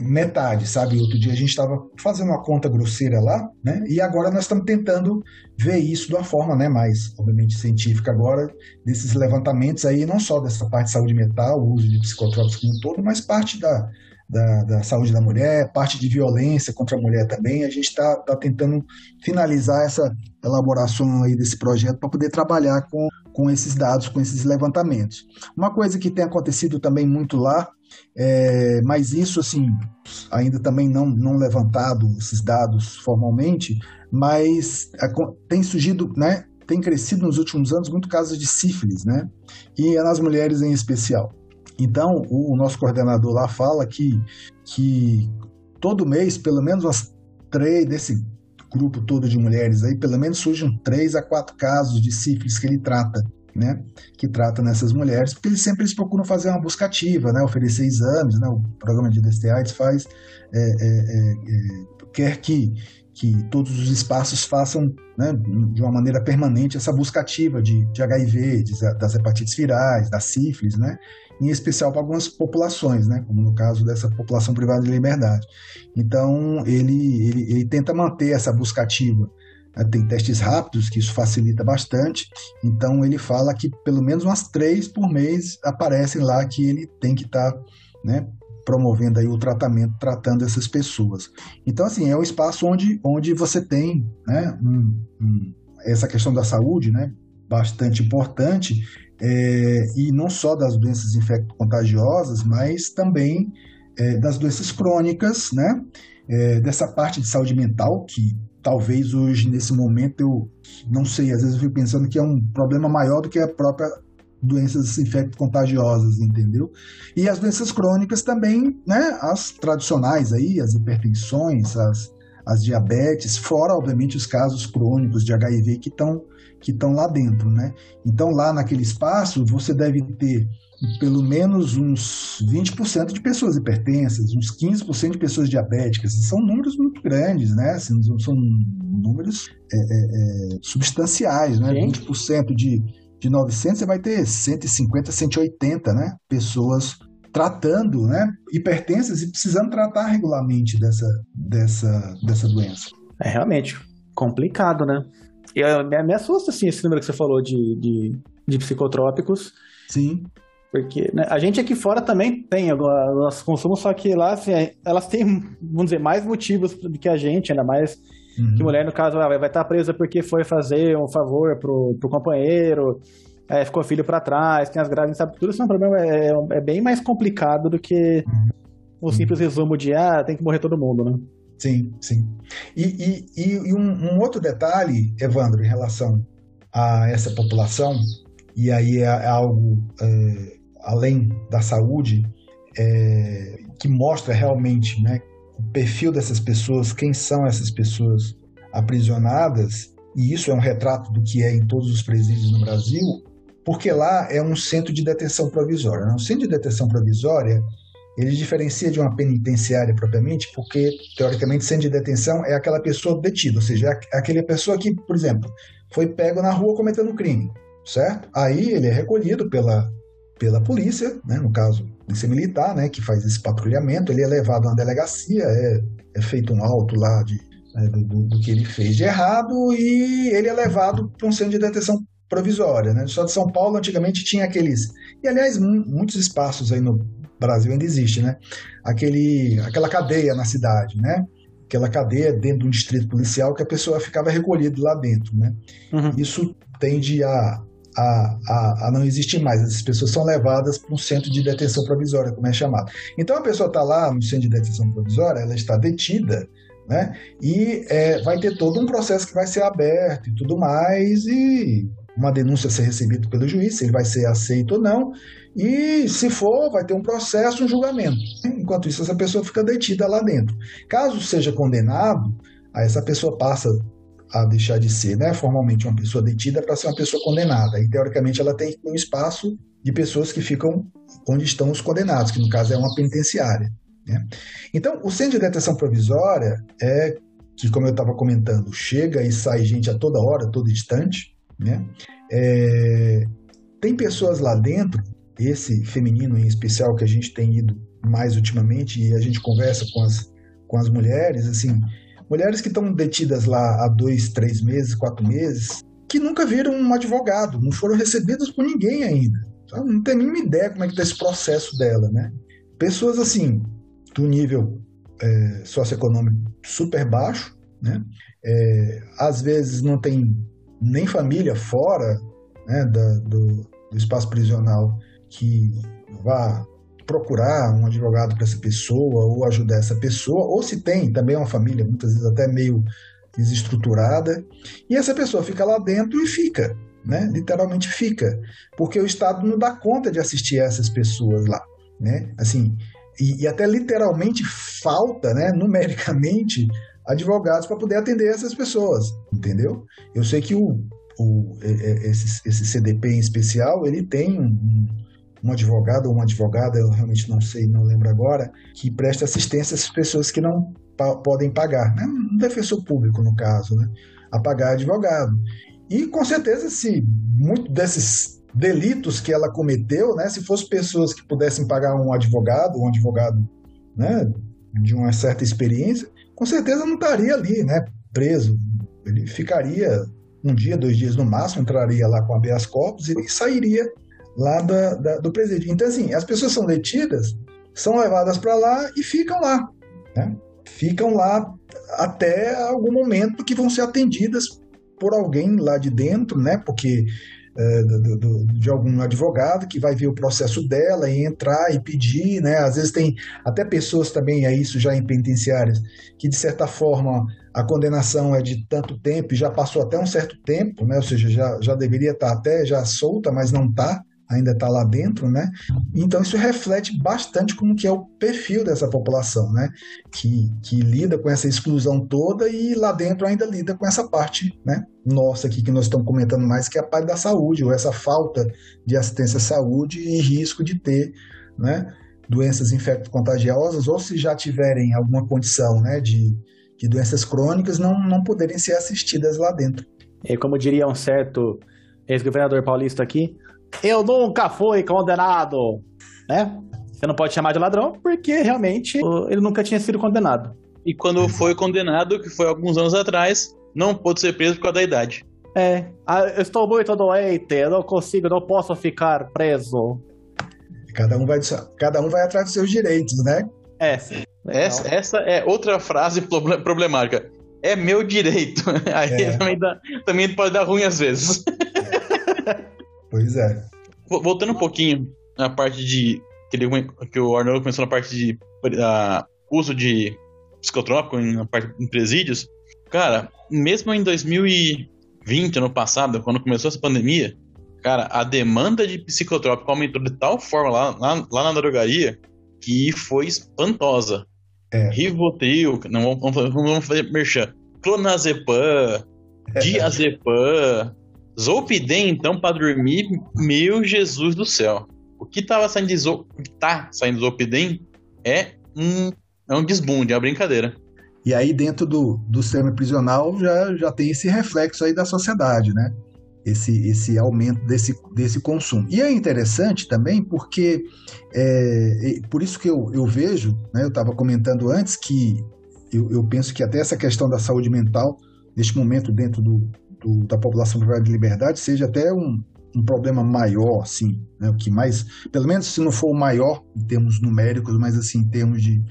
metade, sabe? Outro dia a gente estava fazendo uma conta grosseira lá, né? E agora nós estamos tentando ver isso de uma forma, né, mais, obviamente, científica agora, desses levantamentos aí, não só dessa parte de saúde mental, o uso de psicotrópicos como um todo, mas parte da, da, da, saúde da mulher, parte de violência contra a mulher também. A gente está tá tentando finalizar essa elaboração aí desse projeto para poder trabalhar com, com esses dados, com esses levantamentos. Uma coisa que tem acontecido também muito lá, é, mas isso assim ainda também não, não levantado esses dados formalmente, mas a, tem surgido, né, tem crescido nos últimos anos muito casos de sífilis, né, e nas mulheres em especial. Então, o, nosso coordenador lá fala que, que todo mês, pelo menos umas três desse grupo todo de mulheres aí, pelo menos surgem três a quatro casos de sífilis que ele trata, né? Que trata nessas mulheres, porque eles sempre eles procuram fazer uma busca ativa, né? Oferecer exames, né? O programa de DST faz, é, é, é, é, quer que que todos os espaços façam né, de uma maneira permanente essa busca ativa de, de HIV, de, das hepatites virais, da sífilis, né? Em especial para algumas populações, né? como no caso dessa população privada de liberdade. Então, ele, ele, ele tenta manter essa busca ativa. Né? Tem testes rápidos, que isso facilita bastante. Então, ele fala que pelo menos umas três por mês aparecem lá que ele tem que estar tá, né, promovendo aí o tratamento, tratando essas pessoas. Então, assim, é um espaço onde, onde você tem né, um, um, essa questão da saúde, né, bastante importante, é, e não só das doenças infecto-contagiosas, mas também é, das doenças crônicas, né? É, dessa parte de saúde mental, que talvez hoje, nesse momento, eu não sei, às vezes eu fico pensando que é um problema maior do que a própria doenças infecto-contagiosas, entendeu? E as doenças crônicas também, né? As tradicionais aí, as hipertensões, as, as diabetes, fora, obviamente, os casos crônicos de HIV que estão que estão lá dentro, né? Então, lá naquele espaço, você deve ter pelo menos uns 20% de pessoas hipertensas, uns 15% de pessoas diabéticas. São números muito grandes, né? Assim, são números é, é, é substanciais, né? Sim. 20% de, de 900, você vai ter 150, 180, né? Pessoas tratando, né? Hipertensas e precisando tratar regularmente dessa, dessa, dessa doença. É realmente complicado, né? Eu, me, me assusta, assim, esse número que você falou de, de, de psicotrópicos. Sim. Porque né, a gente aqui fora também tem nosso consumo, só que lá assim, é, elas têm, vamos dizer, mais motivos do que a gente, ainda mais uhum. que mulher, no caso, vai estar presa porque foi fazer um favor pro, pro companheiro, é, ficou filho para trás, tem as graves, sabe? Tudo isso é um problema, é, é bem mais complicado do que uhum. o simples resumo de, ah, tem que morrer todo mundo, né? Sim, sim. E, e, e um, um, outro detalhe, Evandro, em relação a essa população, e aí é, é algo é, além da saúde, é, que mostra realmente né, o perfil dessas pessoas, quem são essas pessoas aprisionadas, e isso é um retrato do que é em todos os presídios no Brasil, porque lá é um centro de detenção provisória. Né? O centro de detenção provisória ele diferencia de uma penitenciária propriamente, porque, teoricamente, centro de detenção é aquela pessoa detida, ou seja, é aquela pessoa que, por exemplo, foi pego na rua cometendo um crime, certo? Aí ele é recolhido pela, pela polícia, né, no caso, polícia militar, né, que faz esse patrulhamento, ele é levado a uma delegacia, é, é feito um auto lá de, é, do, do, que ele fez de errado e ele é levado para um centro de detenção provisória. Né? Estado de São Paulo, antigamente tinha aqueles. E, aliás, muitos espaços aí no Brasil ainda existe, né? Aquele, aquela cadeia na cidade, né? Aquela cadeia dentro de um distrito policial que a pessoa ficava recolhida lá dentro, né? Uhum. Isso tende a, a, a, a, não existir mais. Essas pessoas são levadas para um centro de detenção provisória, como é chamado. Então a pessoa está lá no centro de detenção provisória, ela está detida, né? E é, vai ter todo um processo que vai ser aberto e tudo mais, e uma denúncia ser recebida pelo juiz, se ele vai ser aceito ou não, e se for, vai ter um processo, um julgamento. Enquanto isso, essa pessoa fica detida lá dentro. Caso seja condenado, aí essa pessoa passa a deixar de ser né, formalmente uma pessoa detida para ser uma pessoa condenada. E, teoricamente, ela tem um espaço de pessoas que ficam onde estão os condenados, que no caso é uma penitenciária. Né? Então, o centro de detenção provisória é que, como eu estava comentando, chega e sai gente a toda hora, todo instante. Né? É, tem pessoas lá dentro, esse feminino em especial que a gente tem ido mais ultimamente e a gente conversa com as, com as mulheres, assim, mulheres que estão detidas lá há dois, três meses, quatro meses, que nunca viram um advogado, não foram recebidas por ninguém ainda. Não tem a mínima ideia como é que está esse processo dela, né? Pessoas assim, do nível é, socioeconômico super baixo, né? É, às vezes não tem nem família fora né, da, do, do espaço prisional que vá procurar um advogado para essa pessoa ou ajudar essa pessoa, ou se tem também uma família, muitas vezes até meio desestruturada, e essa pessoa fica lá dentro e fica, né? literalmente fica, porque o Estado não dá conta de assistir essas pessoas lá. Né? Assim, e, e até literalmente falta, né, numericamente, advogados para poder atender essas pessoas, entendeu? Eu sei que o, o esse, esse, CDP em especial, ele tem um, um advogado ou uma advogada, eu realmente não sei, não lembro agora, que presta assistência às pessoas que não pa podem pagar, né? um defensor público no caso, né? a pagar advogado. E com certeza, se muito desses delitos que ela cometeu, né, se fossem pessoas que pudessem pagar um advogado, um advogado né, de uma certa experiência, com certeza não estaria ali, né, preso. Ele ficaria um dia, dois dias no máximo, entraria lá com habeas corpus e sairia lá da, da, do presídio. Então, assim, as pessoas são detidas, são levadas para lá e ficam lá. Né? Ficam lá até algum momento que vão ser atendidas por alguém lá de dentro, né? Porque é, do, do, de algum advogado que vai ver o processo dela e entrar e pedir, né? Às vezes tem até pessoas também, é isso já em penitenciárias, que de certa forma a condenação é de tanto tempo e já passou até um certo tempo, né? Ou seja, já, já deveria estar até já solta, mas não está ainda está lá dentro, né? Então isso reflete bastante como que é o perfil dessa população, né? Que, que lida com essa exclusão toda e lá dentro ainda lida com essa parte, né? Nossa aqui que nós estamos comentando mais que é a parte da saúde ou essa falta de assistência à saúde e risco de ter, né? Doenças infecto-contagiosas ou se já tiverem alguma condição, né? De, de doenças crônicas não não poderem ser assistidas lá dentro. E como diria um certo ex-governador paulista aqui, eu nunca fui condenado, né? Você não pode chamar de ladrão porque realmente ele nunca tinha sido condenado. E quando foi condenado, que foi alguns anos atrás, não pôde ser preso por causa da idade. É, eu estou muito doente, eu não consigo, não posso ficar preso. Cada um vai, cada um vai atrás dos seus direitos, né? É. Essa, essa é outra frase problemática. É meu direito. [LAUGHS] Aí é. Também, dá, também pode dar ruim às vezes. [LAUGHS] Pois é. Voltando um pouquinho na parte de. Que, ele, que o Arnold começou na parte de uh, uso de psicotrópico em, em presídios. Cara, mesmo em 2020, ano passado, quando começou essa pandemia, cara, a demanda de psicotrópico aumentou de tal forma lá, lá, lá na drogaria que foi espantosa. É. Rivotril, não vamos, vamos fazer merchan, clonazepam, é. [LAUGHS] diazepam, Zolpidem, então, para dormir, meu Jesus do céu. O que tava saindo de Zol... tá saindo de Zolpidem é um, é um desbunde, é uma brincadeira. E aí, dentro do, do sistema prisional, já, já tem esse reflexo aí da sociedade, né? Esse, esse aumento desse, desse consumo. E é interessante também porque, é, por isso que eu, eu vejo, né, eu estava comentando antes que eu, eu penso que até essa questão da saúde mental, neste momento, dentro do, do, da população privada de liberdade seja até um, um problema maior, assim, né? o que mais, pelo menos se não for o maior em termos numéricos, mas assim em termos de,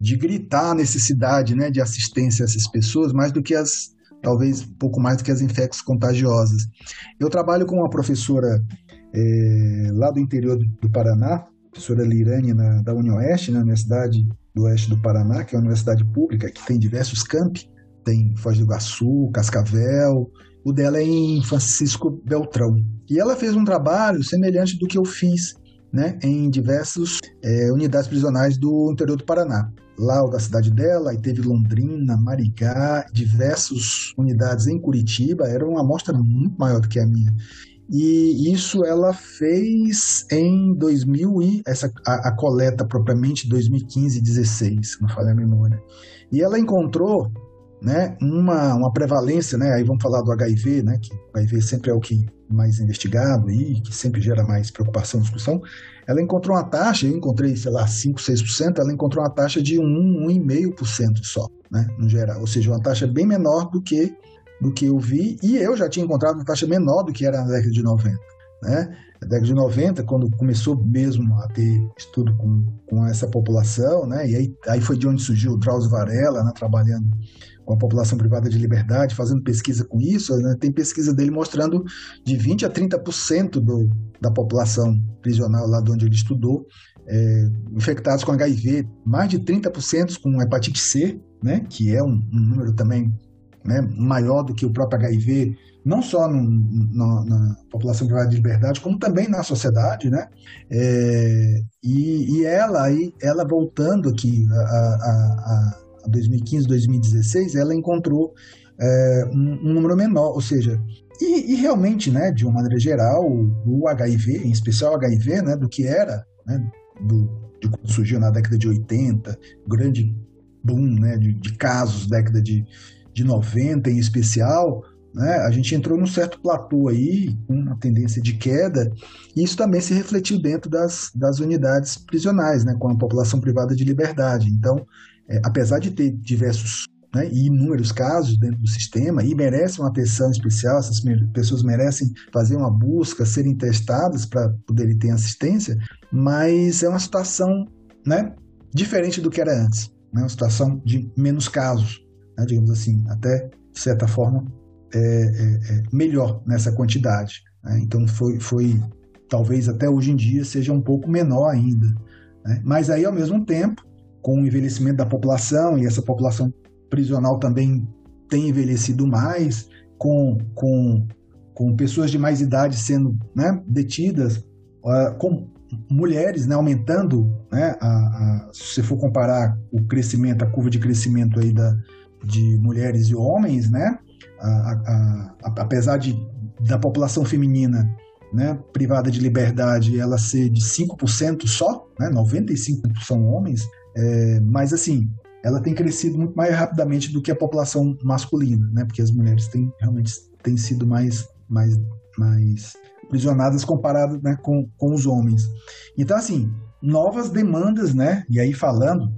de gritar a necessidade, né, de assistência a essas pessoas, mais do que as, talvez um pouco mais do que as infecções contagiosas. Eu trabalho com uma professora é, lá do interior do, Paraná, professora Lirane na, da Unioeste, na Universidade do Oeste do Paraná, que é uma universidade pública que tem diversos campi, tem Foz do Iguaçu, Cascavel, o dela é em Francisco Beltrão. E ela fez um trabalho semelhante do que eu fiz né, em diversas é, unidades prisionais do interior do Paraná. Lá da cidade dela, aí teve Londrina, Marigá, diversas unidades em Curitiba, era uma amostra muito maior do que a minha. E isso ela fez em 2000 e essa a, a coleta propriamente 2015 16, não falha a memória. E ela encontrou né, uma, uma prevalência, né, aí vamos falar do HIV, né, que o HIV sempre é o que mais investigado e que sempre gera mais preocupação e discussão, ela encontrou uma taxa, eu encontrei, sei lá, 5, 6%, ela encontrou uma taxa de 1, 1,5% só, né, no geral, ou seja, uma taxa bem menor do que do que eu vi, e eu já tinha encontrado uma taxa menor do que era na década de 90, né, na década de 90, quando começou mesmo a ter estudo com, com essa população, né, e aí, aí foi de onde surgiu o Drauzio Varela, né, trabalhando com a população privada de liberdade, fazendo pesquisa com isso, né, tem pesquisa dele mostrando de 20% a 30% do, da população prisional lá de onde ele estudou, é, infectados com HIV, mais de 30% com hepatite C, né, que é um, um número também né, maior do que o próprio HIV, não só no, no, na população privada de liberdade, como também na sociedade, né? É, e, e, ela aí, ela voltando aqui a, a, a 2015, 2016, ela encontrou é, um, um, número menor, ou seja, e, e, realmente, né, de uma maneira geral, o, HIV, em especial o HIV, né, do que era, né, do, de quando surgiu na década de 80, grande boom né, de, de casos, década de, de 90 em especial, né, a gente entrou num certo platô aí, com uma tendência de queda, e isso também se refletiu dentro das, das unidades prisionais, né, com a população privada de liberdade. Então, é, apesar de ter diversos né, e inúmeros casos dentro do sistema e merecem uma atenção especial, essas pessoas merecem fazer uma busca, serem testadas para poderem ter assistência, mas é uma situação né, diferente do que era antes, né, uma situação de menos casos, né, digamos assim, até de certa forma é, é, é melhor nessa quantidade. Né, então foi, foi, talvez até hoje em dia seja um pouco menor ainda, né, mas aí ao mesmo tempo com o envelhecimento da população, e essa população prisional também tem envelhecido mais, com, com, com pessoas de mais idade sendo né, detidas, uh, com mulheres né, aumentando, né, a, a, se for comparar o crescimento, a curva de crescimento aí da, de mulheres e homens, né, a, apesar de, da população feminina né, privada de liberdade ela ser de 5% só, né, 95% são homens, é, mas assim, ela tem crescido muito mais rapidamente do que a população masculina, né? Porque as mulheres têm realmente têm sido mais, mais, mais prisionadas comparadas né, com, com os homens. Então, assim, novas demandas, né? E aí falando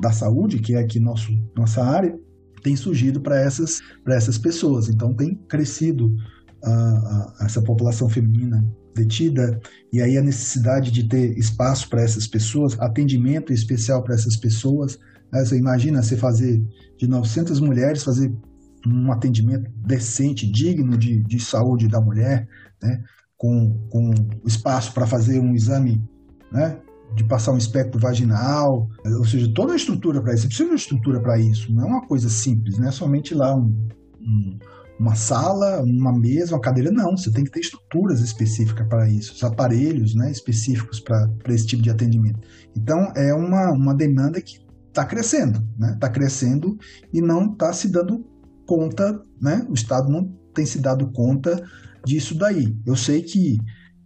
da saúde, que é aqui nosso, nossa área, tem surgido para essas, essas pessoas. Então, tem crescido uh, essa população feminina detida, e aí a necessidade de ter espaço para essas pessoas, atendimento especial para essas pessoas. Né? Você imagina você fazer de 900 mulheres, fazer um atendimento decente, digno de, de saúde da mulher, né? com, com espaço para fazer um exame, né? de passar um espectro vaginal, ou seja, toda a estrutura para isso. Você precisa de uma estrutura para isso, não é uma coisa simples, não é somente lá um, um uma sala, uma mesa, uma cadeira, não. Você tem que ter estruturas específicas para isso, os aparelhos né, específicos para esse tipo de atendimento. Então, é uma, uma demanda que está crescendo, está né? Tá crescendo e não está se dando conta, né? o Estado não tem se dado conta disso daí. Eu sei que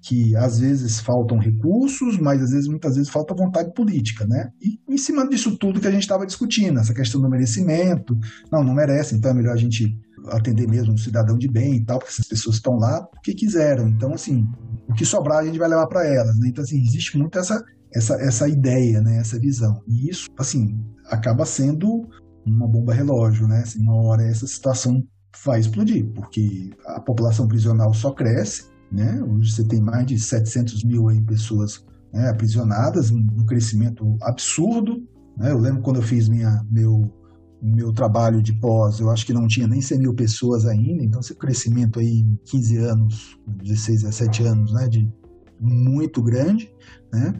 que às vezes faltam recursos, mas às vezes, muitas vezes, falta vontade política, né? E em cima disso tudo que a gente estava discutindo, essa questão do merecimento, não, não merece, então é melhor a gente atender mesmo um cidadão de bem e tal, porque essas pessoas estão lá porque quiseram. Então, assim, o que sobrar a gente vai levar para elas, né? Então, assim, existe muito essa, essa, essa ideia, né? Essa visão. E isso, assim, acaba sendo uma bomba relógio, né? Assim, uma hora essa situação vai explodir, porque a população prisional só cresce, né? Hoje você tem mais de 700 mil aí pessoas né, aprisionadas, um crescimento absurdo. Né? Eu lembro quando eu fiz minha, meu, meu trabalho de pós, eu acho que não tinha nem 100 mil pessoas ainda, então esse crescimento aí em 15 anos, 16, 17 anos, né, de muito grande, né?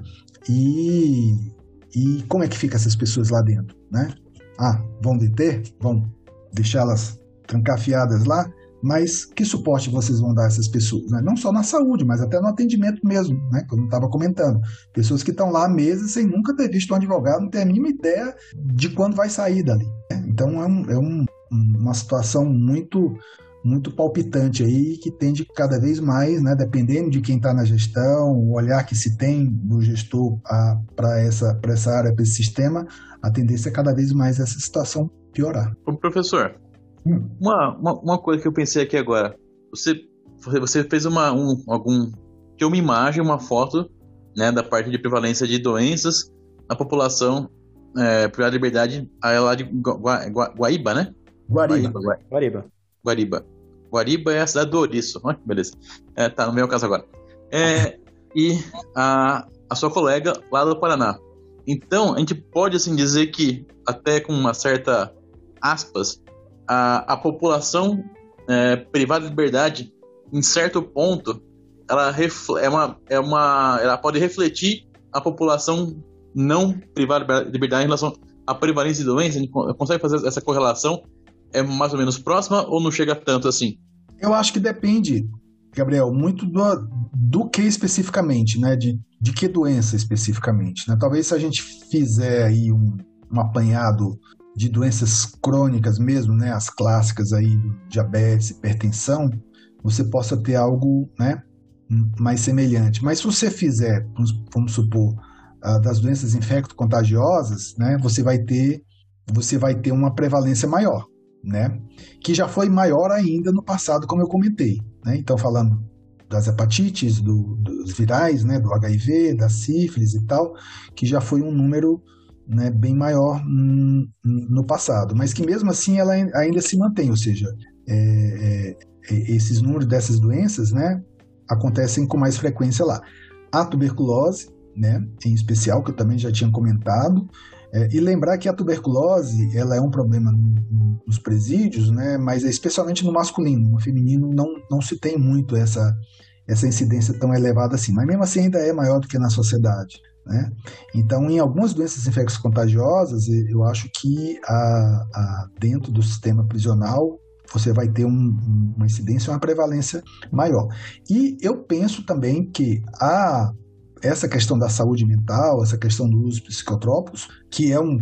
E, e como é que fica essas pessoas lá dentro, né? Ah, vão deter? Vão deixá-las trancafiadas lá? Mas que suporte vocês vão dar a essas pessoas? Né? Não só na saúde, mas até no atendimento mesmo, né? eu estava comentando. Pessoas que estão lá há meses sem nunca ter visto um advogado, não ter a mínima ideia de quando vai sair dali. Né? Então é, um, é um, uma situação muito muito palpitante aí, que tende cada vez mais, né, dependendo de quem está na gestão, o olhar que se tem do gestor para essa, essa área, para esse sistema, a tendência é cada vez mais essa situação piorar. Ô, professor, uma, uma, uma, coisa que eu pensei aqui agora. Você, você fez uma, um, algum, tinha uma imagem, uma foto né, da parte de prevalência de doenças na população é, privada de liberdade lá de Gua, Gua, Guaíba, né? Guariba. Guariba. Guariba. Guariba é a cidade do Ouriço. Olha que beleza. É, tá no meu caso agora. É, e a, a sua colega lá do Paraná. Então, a gente pode assim dizer que, até com uma certa aspas, a, a população é, privada de liberdade, em certo ponto, ela é uma, é uma, ela pode refletir a população não privada de liberdade em relação à prevalência de doenças. A gente consegue fazer essa correlação? É mais ou menos próxima ou não chega tanto assim? Eu acho que depende, Gabriel, muito do, do que especificamente, né? De, de que doença especificamente. Né? Talvez se a gente fizer aí um, um apanhado de doenças crônicas mesmo, né, as clássicas aí diabetes, hipertensão, você possa ter algo, né, mais semelhante. Mas se você fizer, vamos supor, das doenças infecto-contagiosas, né, você vai ter você vai ter uma prevalência maior, né, que já foi maior ainda no passado, como eu comentei, né? Então falando das hepatites, do, dos virais, né, do HIV, da sífilis e tal, que já foi um número né, bem maior no passado, mas que mesmo assim ela ainda se mantém, ou seja, é, é, é, esses números dessas doenças né, acontecem com mais frequência lá. A tuberculose, né, em especial, que eu também já tinha comentado, é, e lembrar que a tuberculose ela é um problema no, nos presídios, né, mas é especialmente no masculino, no feminino não, não se tem muito essa, essa incidência tão elevada assim, mas mesmo assim ainda é maior do que na sociedade. Né? Então, em algumas doenças infecciosas contagiosas, eu acho que a, a, dentro do sistema prisional você vai ter um, uma incidência, uma prevalência maior. E eu penso também que a, essa questão da saúde mental, essa questão do uso de psicotrópicos, que é um,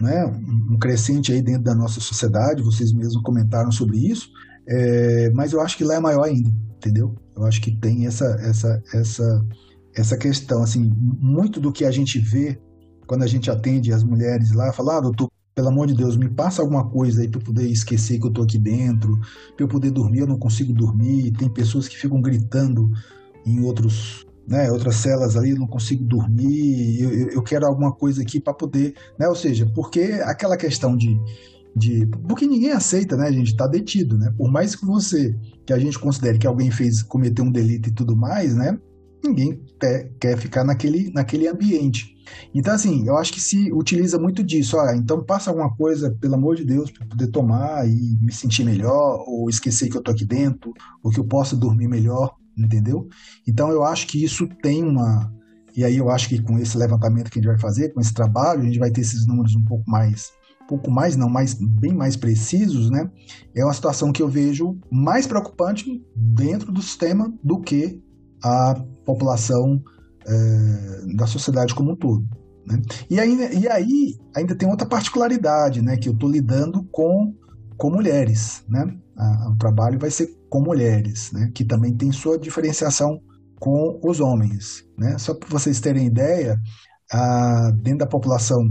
né, um crescente aí dentro da nossa sociedade, vocês mesmos comentaram sobre isso, é, mas eu acho que lá é maior ainda, entendeu? Eu acho que tem essa, essa, essa essa questão, assim, muito do que a gente vê quando a gente atende as mulheres lá, fala, ah, doutor, pelo amor de Deus, me passa alguma coisa aí para eu poder esquecer que eu tô aqui dentro, para eu poder dormir, eu não consigo dormir. Tem pessoas que ficam gritando em outros, né, outras celas ali, eu não consigo dormir. Eu, eu quero alguma coisa aqui para poder, né? Ou seja, porque aquela questão de de porque ninguém aceita, né, a gente tá detido, né? Por mais que você que a gente considere que alguém fez cometer um delito e tudo mais, né? Ninguém quer ficar naquele, naquele ambiente. Então, assim, eu acho que se utiliza muito disso. Ah, então passa alguma coisa, pelo amor de Deus, para poder tomar e me sentir melhor, ou esquecer que eu tô aqui dentro, ou que eu possa dormir melhor, entendeu? Então, eu acho que isso tem uma. E aí, eu acho que com esse levantamento que a gente vai fazer, com esse trabalho, a gente vai ter esses números um pouco mais. Pouco mais, não, mais, bem mais precisos, né? É uma situação que eu vejo mais preocupante dentro do sistema do que a população é, da sociedade como um todo. Né? E, aí, e aí ainda tem outra particularidade, né, que eu estou lidando com, com mulheres. Né? O trabalho vai ser com mulheres, né? Que também tem sua diferenciação com os homens, né? Só para vocês terem ideia, a, dentro da população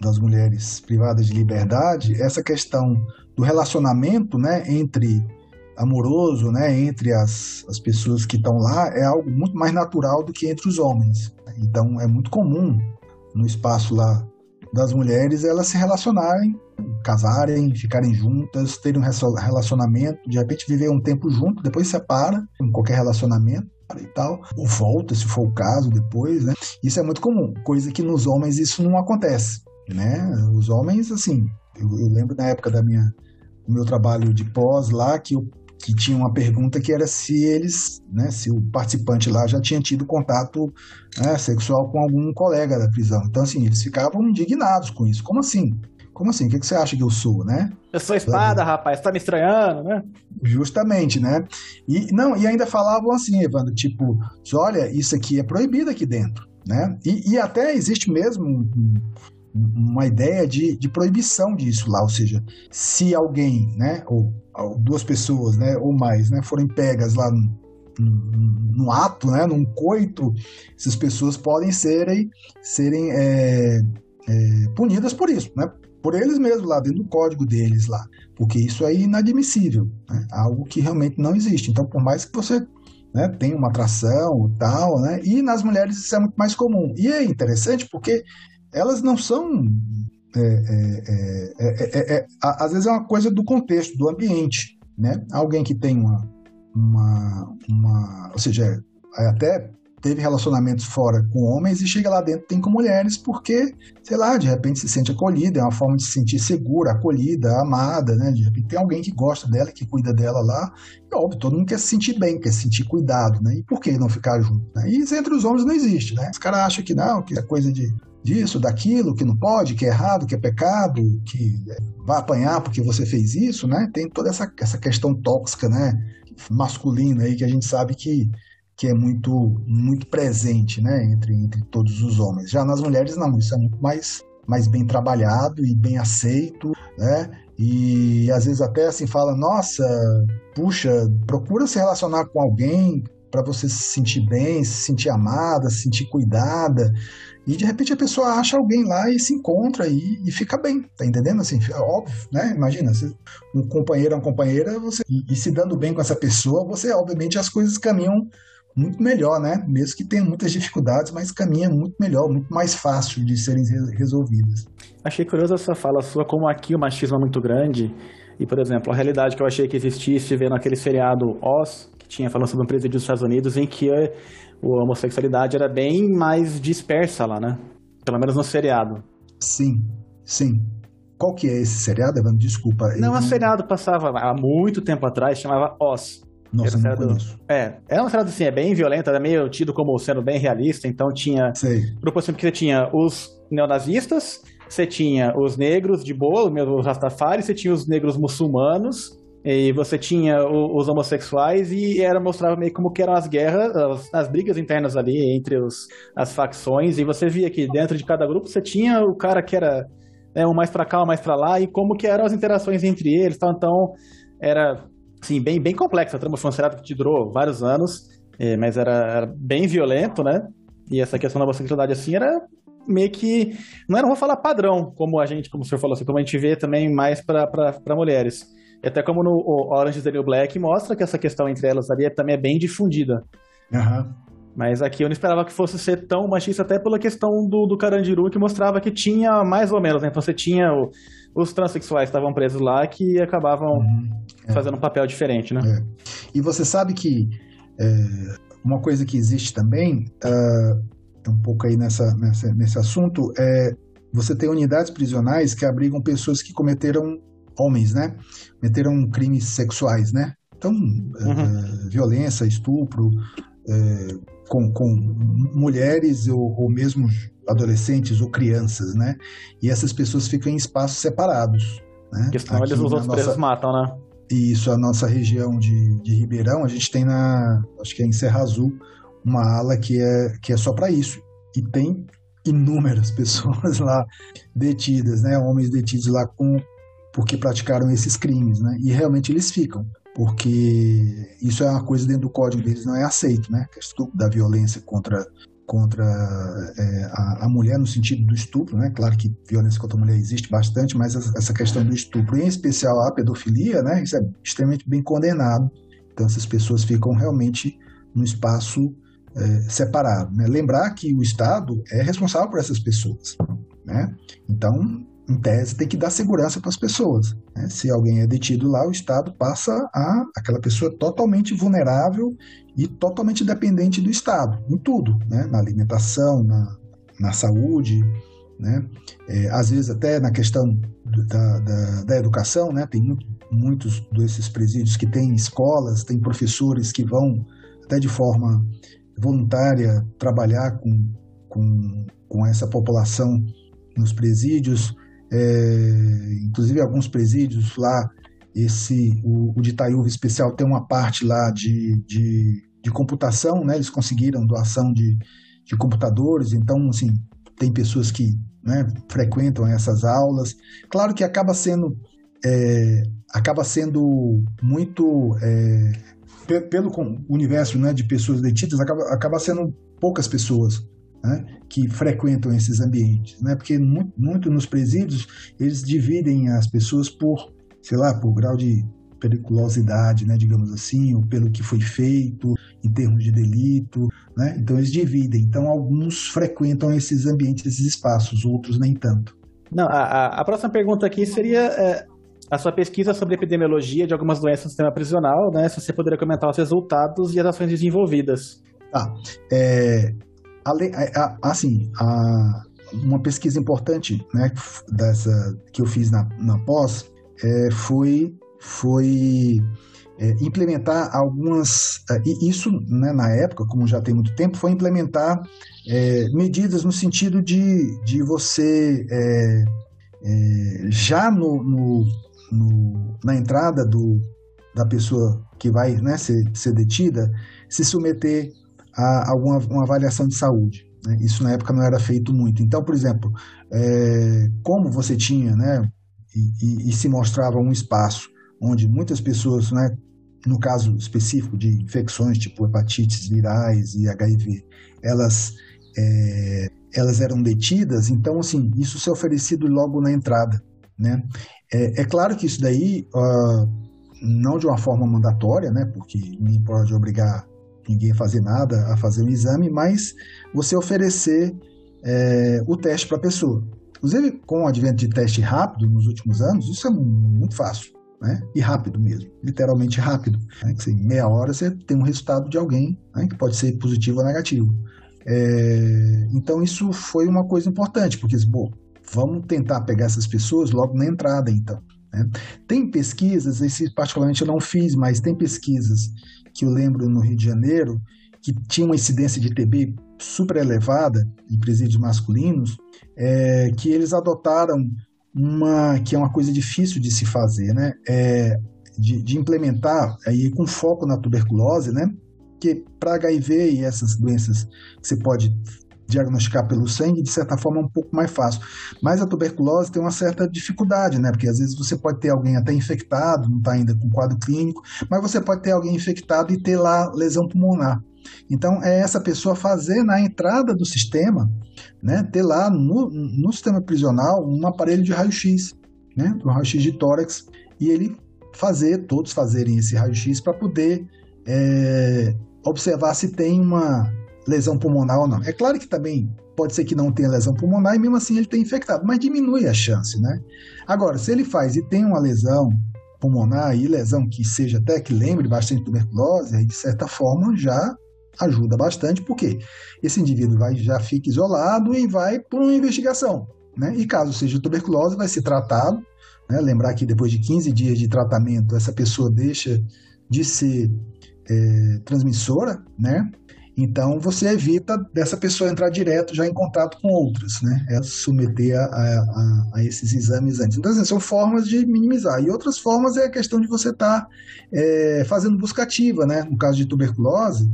das mulheres privadas de liberdade, essa questão do relacionamento, né, entre amoroso, né, entre as, as pessoas que estão lá é algo muito mais natural do que entre os homens. Então é muito comum no espaço lá das mulheres elas se relacionarem, casarem, ficarem juntas, terem um relacionamento, de repente viver um tempo junto, depois separa, em qualquer relacionamento e tal, ou volta, se for o caso, depois, né? Isso é muito comum, coisa que nos homens isso não acontece, né? Os homens, assim, eu, eu lembro na época da minha, do meu trabalho de pós lá, que eu que tinha uma pergunta que era se eles, né, se o participante lá já tinha tido contato né, sexual com algum colega da prisão. Então, assim, eles ficavam indignados com isso. Como assim? Como assim? O que, que você acha que eu sou, né? Eu sou espada, rapaz, você tá me estranhando, né? Justamente, né? E, não, e ainda falavam assim, Evandro, tipo, olha, isso aqui é proibido aqui dentro, né? E, e até existe mesmo um, uma ideia de, de proibição disso lá, ou seja, se alguém, né, ou duas pessoas, né, ou mais, né, forem pegas lá num, ato, né, num coito, essas pessoas podem serem, serem é, é, punidas por isso, né, por eles mesmos lá dentro do código deles lá, porque isso é inadmissível, né, algo que realmente não existe. Então, por mais que você né, tenha uma atração tal, né, e nas mulheres isso é muito mais comum. E é interessante porque elas não são. É é, é, é, às vezes é uma coisa do contexto, do ambiente. Né? Alguém que tem uma. uma, uma ou seja, até teve relacionamentos fora com homens e chega lá dentro tem com mulheres porque, sei lá, de repente se sente acolhida, é uma forma de se sentir segura, acolhida, amada, né? De repente tem alguém que gosta dela, que cuida dela lá. E óbvio, todo mundo quer se sentir bem, quer se sentir cuidado, né? E por que não ficar junto? Né? E entre os homens não existe, né? Os caras acham que não, que é coisa de disso, daquilo, que não pode, que é errado, que é pecado, que vai apanhar porque você fez isso, né? Tem toda essa, essa questão tóxica, né? Masculina aí que a gente sabe que, que é muito, muito presente, né? Entre, entre todos os homens. Já nas mulheres, não, isso é muito mais, mais bem trabalhado e bem aceito, né? E às vezes até assim fala, nossa, puxa, procura se relacionar com alguém para você se sentir bem, se sentir amada, se sentir cuidada. E de repente a pessoa acha alguém lá e se encontra e, e fica bem, tá entendendo? Assim, é óbvio, né? Imagina, um companheiro, uma companheira, você e, e, se dando bem com essa pessoa, você obviamente as coisas caminham muito melhor, né? Mesmo que tenha muitas dificuldades, mas caminha muito melhor, muito mais fácil de serem resolvidas. Achei curiosa essa fala sua, como aqui o machismo é muito grande. E, por exemplo, a realidade que eu achei que existisse vendo aquele seriado Oz, tinha falando sobre um presídio dos Estados Unidos em que a, homossexualidade era bem mais dispersa lá, né? Pelo menos no seriado. Sim, sim. Qual que é esse seriado, Evandro? Desculpa. Não, o seriado passava há muito tempo atrás, chamava Oz. Nossa, não seriado. É, é um seriado assim, é bem violento, era meio tido como sendo bem realista, então tinha... Sei. Grupo assim, porque você tinha os neonazistas, você tinha os negros de boa, os Rastafari, você tinha os negros muçulmanos, e você tinha os homossexuais e era mostrava meio como que eram as guerras, as, as brigas internas ali entre os, as facções. E você via que dentro de cada grupo você tinha o cara que era né, um mais para cá, um mais para lá, e como que eram as interações entre eles. Então, então era assim, bem, bem complexo. A trama seriado que durou vários anos, é, mas era, era, bem violento, né? E essa questão da homossexualidade assim era meio que. Não era, vou falar padrão, como a gente, como o senhor falou assim, como a gente vê também mais para mulheres. E até como no Orange is the New Black mostra que essa questão entre elas ali também é bem difundida. Uhum. Mas aqui eu não esperava que fosse ser tão machista, até pela questão do, do Carandiru, que mostrava que tinha mais ou menos, né? Então você tinha o, os transexuais que estavam presos lá que acabavam uhum. é. fazendo um papel diferente, né? É. E você sabe que é, uma coisa que existe também, uh, um pouco aí nessa, nessa, nesse assunto, é você tem unidades prisionais que abrigam pessoas que cometeram homens, né? Cometeram crimes sexuais, né? Então, uhum. é, violência, estupro, é, com, com mulheres ou, ou mesmo adolescentes ou crianças, né? E essas pessoas ficam em espaços separados. Né? Porque senão eles, os outros nossa... presos matam, né? Isso, a nossa região de, de Ribeirão, a gente tem na, acho que é em Serra Azul, uma ala que é, que é só para isso. E tem inúmeras [LAUGHS] pessoas lá detidas, né? Homens detidos lá com porque praticaram esses crimes, né? E realmente eles ficam, porque isso é uma coisa dentro do código deles não é aceito, né? A da violência contra contra é, a, a, mulher no sentido do estupro, né? Claro que violência contra a mulher existe bastante, mas essa questão do estupro, em especial a pedofilia, né? Isso é extremamente bem condenado. Então essas pessoas ficam realmente no espaço é, separado. Né? Lembrar que o Estado é responsável por essas pessoas, né? Então em tese, tem que dar segurança para as pessoas. Né? Se alguém é detido lá, o Estado passa a aquela pessoa totalmente vulnerável e totalmente dependente do Estado, em tudo, né? na alimentação, na, na saúde, né? É, às vezes até na questão da, da, da educação, né? tem muito, muitos desses presídios que têm escolas, tem professores que vão até de forma voluntária trabalhar com, com, com essa população nos presídios, é, inclusive alguns presídios lá, esse o, o de Itaiúva especial tem uma parte lá de, de, de computação, né? Eles conseguiram doação de, de computadores, então assim tem pessoas que né, frequentam essas aulas. Claro que acaba sendo é, acaba sendo muito é, pelo universo né, de pessoas detidas acaba, acaba sendo poucas pessoas né, que frequentam esses ambientes, né, porque muito, muito, nos presídios eles dividem as pessoas por, sei lá, por grau de periculosidade, né, digamos assim, ou pelo que foi feito em termos de delito, né, então eles dividem. Então alguns frequentam esses ambientes, esses espaços, outros nem tanto. Não, a, a próxima pergunta aqui seria é, a sua pesquisa sobre epidemiologia de algumas doenças no sistema prisional, né? Se você poderia comentar os resultados e as ações desenvolvidas. Tá. É, assim, a, uma pesquisa importante né, dessa, que eu fiz na, na pós é, foi, foi é, implementar algumas. É, e isso, né, na época, como já tem muito tempo, foi implementar é, medidas no sentido de, de você, é, é, já no, no, no, na entrada do, da pessoa que vai né, ser, ser detida, se submeter a alguma uma avaliação de saúde. Né? Isso na época não era feito muito. Então, por exemplo, é, como você tinha, né, e, e, e, se mostrava um espaço onde muitas pessoas, né, no caso específico de infecções tipo hepatites virais e HIV, elas é, elas eram detidas. Então, assim, isso ser oferecido logo na entrada, né? É, é claro que isso daí uh, não de uma forma mandatória, né? Porque ninguém pode obrigar ninguém fazer nada a fazer o exame, mas você oferecer é, o teste para a pessoa. Inclusive, com o advento de teste rápido nos últimos anos, isso é muito fácil. Né? E rápido mesmo, literalmente rápido. Né? Que, em meia hora você tem um resultado de alguém né? que pode ser positivo ou negativo. É, então isso foi uma coisa importante, porque bom, vamos tentar pegar essas pessoas logo na entrada, então. Né? Tem pesquisas, esse particularmente eu não fiz, mas tem pesquisas que eu lembro no Rio de Janeiro, que tinha uma incidência de TB super elevada em presídios masculinos, é, que eles adotaram uma que é uma coisa difícil de se fazer, né? É, de, de, implementar aí com foco na tuberculose, né? Que para HIV e essas doenças que você pode diagnosticar pelo sangue, de certa forma, é um pouco mais fácil. Mas a tuberculose tem uma certa dificuldade, né? Porque às vezes você pode ter alguém até infectado, não está ainda com quadro clínico, mas você pode ter alguém infectado e ter lá lesão pulmonar. Então, é essa pessoa fazer na entrada do sistema, né, ter lá no, no sistema prisional um aparelho de raio-x, né, um raio-x de tórax, e ele fazer, todos fazerem esse raio-x para poder é, observar se tem uma, lesão pulmonar ou não. É claro que também pode ser que não tenha lesão pulmonar e mesmo assim ele tem infectado, mas diminui a chance, né? Agora, se ele faz e tem uma lesão pulmonar e lesão que seja até que lembre bastante tuberculose, aí de certa forma já ajuda bastante, porque esse indivíduo vai, já fica isolado e vai por uma investigação, né? E caso seja tuberculose, vai ser tratado, né? Lembrar que depois de 15 dias de tratamento, essa pessoa deixa de ser é, transmissora, né? Então você evita dessa pessoa entrar direto já em contato com outras, né? É submeter a, a, a esses exames antes. Então, assim, são formas de minimizar. E outras formas é a questão de você estar tá, é, fazendo busca ativa, né? No caso de tuberculose,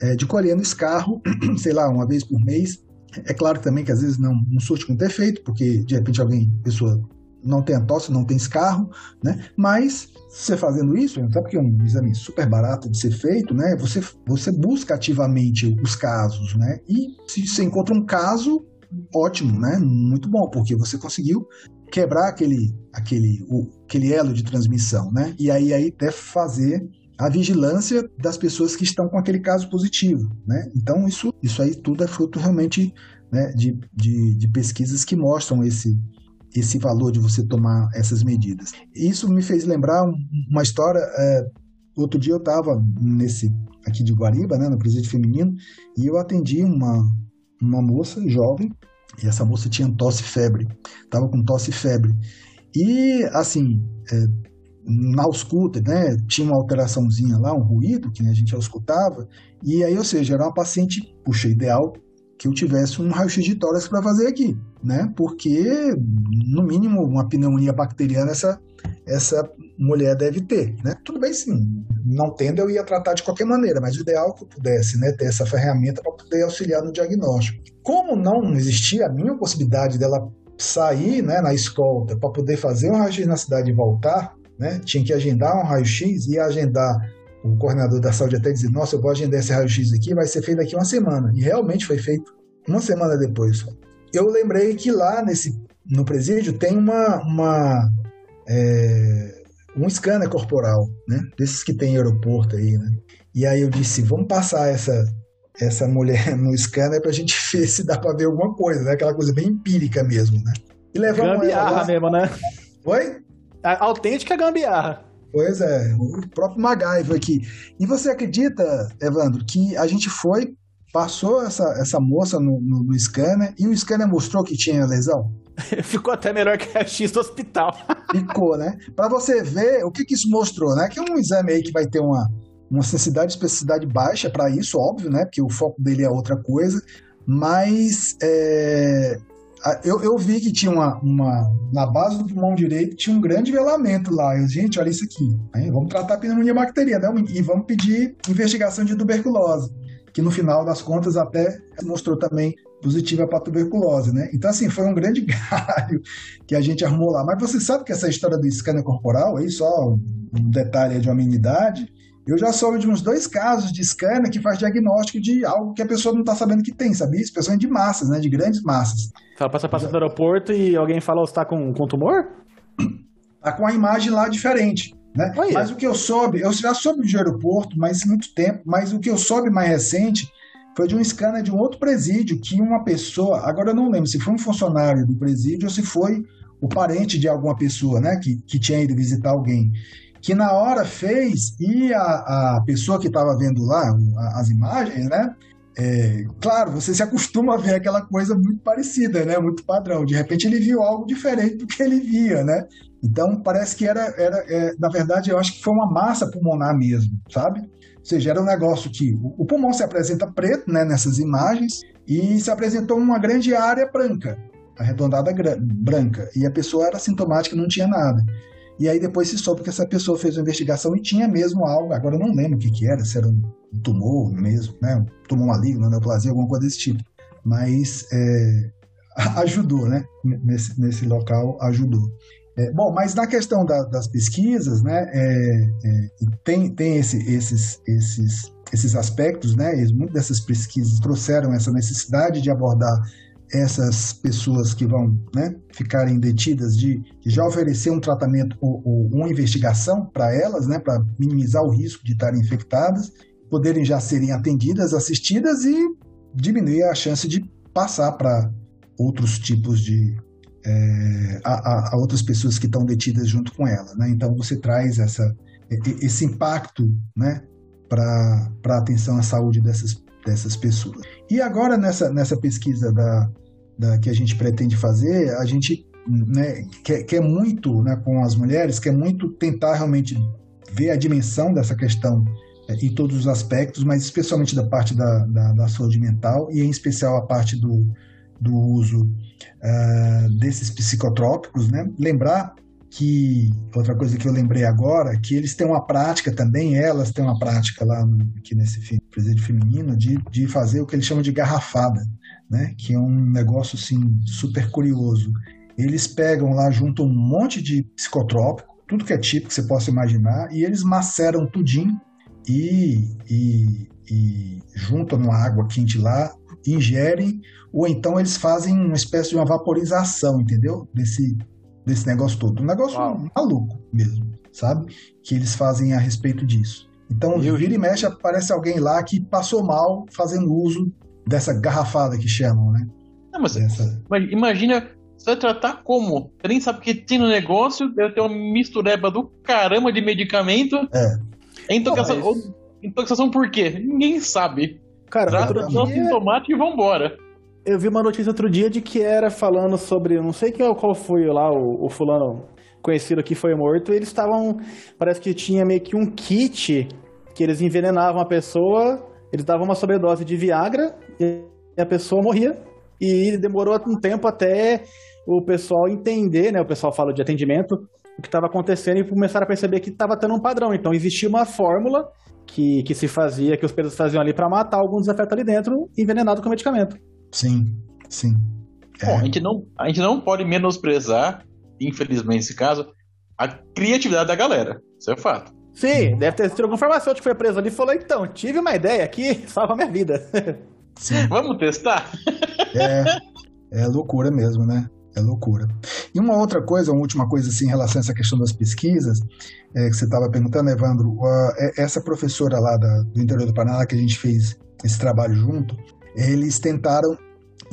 é, de colhendo escarro, [CLEARS THROAT] sei lá, uma vez por mês. É claro também que às vezes não, não surte muito efeito, porque de repente alguém, pessoa não tem tosse, não tem escarro, né? Mas você fazendo isso, sabe que é um exame super barato de ser feito, né? Você, você busca ativamente os casos, né? E se você encontra um caso, ótimo, né? Muito bom, porque você conseguiu quebrar aquele, aquele, o, aquele elo de transmissão, né? E aí, aí deve fazer a vigilância das pessoas que estão com aquele caso positivo, né? Então isso, isso aí tudo é fruto realmente né, de, de, de pesquisas que mostram esse, esse valor de você tomar essas medidas. Isso me fez lembrar uma história. É, outro dia eu estava nesse aqui de Guariba, né, no presídio feminino, e eu atendi uma, uma moça jovem, e essa moça tinha tosse e febre, estava com tosse e febre. E, assim, é, na ausculta, né, tinha uma alteraçãozinha lá, um ruído que a gente já escutava, e aí, ou seja, era uma paciente, puxa, ideal que eu tivesse um raio-x de tórax para fazer aqui, né? Porque, no mínimo, uma pneumonia bacteriana essa, essa mulher deve ter, né? Tudo bem, sim. Não tendo, eu ia tratar de qualquer maneira, mas o ideal é que eu pudesse, né? Ter essa ferramenta para poder auxiliar no diagnóstico. Como não existia a mínima possibilidade dela sair, né, na escolta para poder fazer um raio-x na cidade e voltar, né? Tinha que agendar um raio-x e agendar o coordenador da saúde até dizer, nossa, eu vou agendar esse raio-x aqui, vai ser feito daqui uma semana. E realmente foi feito uma semana depois. Eu lembrei que lá nesse, no presídio tem uma, uma é, um scanner corporal, né? Desses que tem em aeroporto aí, né? E aí eu disse, vamos passar essa, essa mulher [LAUGHS] no scanner para a gente [LAUGHS] ver se dá para ver alguma coisa, né? Aquela coisa bem empírica mesmo, né? E levamos gambiarra ela lá... mesmo, né? Oi? A autêntica gambiarra. Pois é, o próprio MacGyver aqui. E você acredita, Evandro, que a gente foi, passou essa, essa moça no, no, no scanner e o scanner mostrou que tinha lesão? [LAUGHS] Ficou até melhor que a X do hospital. [LAUGHS] Ficou, né? Para você ver o que, que isso mostrou, né? Que é um exame aí que vai ter uma, uma sensibilidade e especificidade baixa para isso, óbvio, né? Porque o foco dele é outra coisa. Mas é, eu, eu vi que tinha uma, uma. Na base do pulmão direito tinha um grande velamento lá. Eu, gente, olha isso aqui. Vamos tratar a pneumonia bacteriana né? e vamos pedir investigação de tuberculose. Que no final das contas até mostrou também positiva para tuberculose, né? Então, assim, foi um grande [LAUGHS] galho que a gente arrumou lá. Mas você sabe que essa história do scanner corporal, aí só um detalhe de uma amenidade, eu já soube de uns dois casos de scanner que faz diagnóstico de algo que a pessoa não está sabendo que tem, sabia? Especialmente de massas, né? De grandes massas. Ela passa passando no aeroporto e alguém fala, você está com, com tumor? [CLEARS THROAT] Tá com a imagem lá diferente. Né? Mas o que eu soube, eu já soube de aeroporto, mas muito tempo, mas o que eu soube mais recente foi de um scanner de um outro presídio que uma pessoa, agora eu não lembro se foi um funcionário do presídio ou se foi o parente de alguma pessoa, né, que, que tinha ido visitar alguém que na hora fez e a, a pessoa que estava vendo lá as imagens, né? É, claro, você se acostuma a ver aquela coisa muito parecida, né? Muito padrão. De repente ele viu algo diferente do que ele via, né? Então parece que era, era é, na verdade, eu acho que foi uma massa pulmonar mesmo, sabe? Ou seja, era um negócio que o, o pulmão se apresenta preto, né? Nessas imagens e se apresentou uma grande área branca, arredondada branca, e a pessoa era sintomática, não tinha nada. E aí depois se soube que essa pessoa fez uma investigação e tinha mesmo algo, agora eu não lembro o que, que era, se era um tumor mesmo, né? Um tumor maligno, neoplasia, alguma coisa desse tipo. Mas é, [LAUGHS] ajudou, né? Nesse, nesse local ajudou. É, bom, mas na questão da, das pesquisas, né, é, é, tem, tem esse, esses, esses, esses aspectos, né, muitas dessas pesquisas trouxeram essa necessidade de abordar essas pessoas que vão né, ficarem detidas de, de, já oferecer um tratamento ou, ou uma investigação para elas, né, para minimizar o risco de estarem infectadas, poderem já serem atendidas, assistidas e diminuir a chance de passar para outros tipos de é, a, a, outras pessoas que estão detidas junto com ela, né? Então você traz essa esse impacto, né, para a atenção à saúde dessas dessas pessoas. E agora, nessa, nessa pesquisa da, da, que a gente pretende fazer, a gente né, quer, quer muito, né, com as mulheres, quer muito tentar realmente ver a dimensão dessa questão é, em todos os aspectos, mas especialmente da parte da, da, da saúde mental e em especial a parte do, do uso uh, desses psicotrópicos, né? Lembrar que outra coisa que eu lembrei agora, que eles têm uma prática também, elas têm uma prática lá no, aqui nesse presídio feminino de, de fazer o que eles chamam de garrafada, né? Que é um negócio assim super curioso. eles pegam lá, juntam um monte de psicotrópico, tudo que é tipo que você possa imaginar, e eles maceram tudinho e, e, e juntam numa água quente lá, ingerem, ou então eles fazem uma espécie de uma vaporização, entendeu? Desse, desse negócio todo. Um negócio Uau. maluco mesmo, sabe? Que eles fazem a respeito disso. Então, Eu... vira e mexe, aparece alguém lá que passou mal fazendo uso dessa garrafada que chamam, né? Não, mas Dessa... imagina, você vai tratar como? Você nem sabe o que tem no negócio, deve ter uma mistureba do caramba de medicamento. É. Intoxicação, mas... intoxicação por quê? Ninguém sabe. Cara, Trata só sintomático e vambora. Eu vi uma notícia outro dia de que era falando sobre, não sei qual, qual foi lá, o, o fulano conhecido que foi morto, eles estavam, parece que tinha meio que um kit que eles envenenavam a pessoa, eles davam uma sobredose de Viagra e a pessoa morria. E demorou um tempo até o pessoal entender, né? O pessoal fala de atendimento, o que estava acontecendo e começaram a perceber que estava tendo um padrão. Então existia uma fórmula que, que se fazia, que os pedros faziam ali para matar alguns afetos ali dentro, envenenado com medicamento. Sim, sim. É. Bom, a gente, não, a gente não pode menosprezar, infelizmente nesse caso, a criatividade da galera. Isso é fato. Sim, deve ter sido algum farmacêutico que foi preso ali e falou: então, tive uma ideia aqui, [LAUGHS] salva minha vida. Sim. Vamos testar? É, é loucura mesmo, né? É loucura. E uma outra coisa, uma última coisa assim, em relação a essa questão das pesquisas, é, que você estava perguntando, Evandro, uh, essa professora lá da, do interior do Paraná, que a gente fez esse trabalho junto, eles tentaram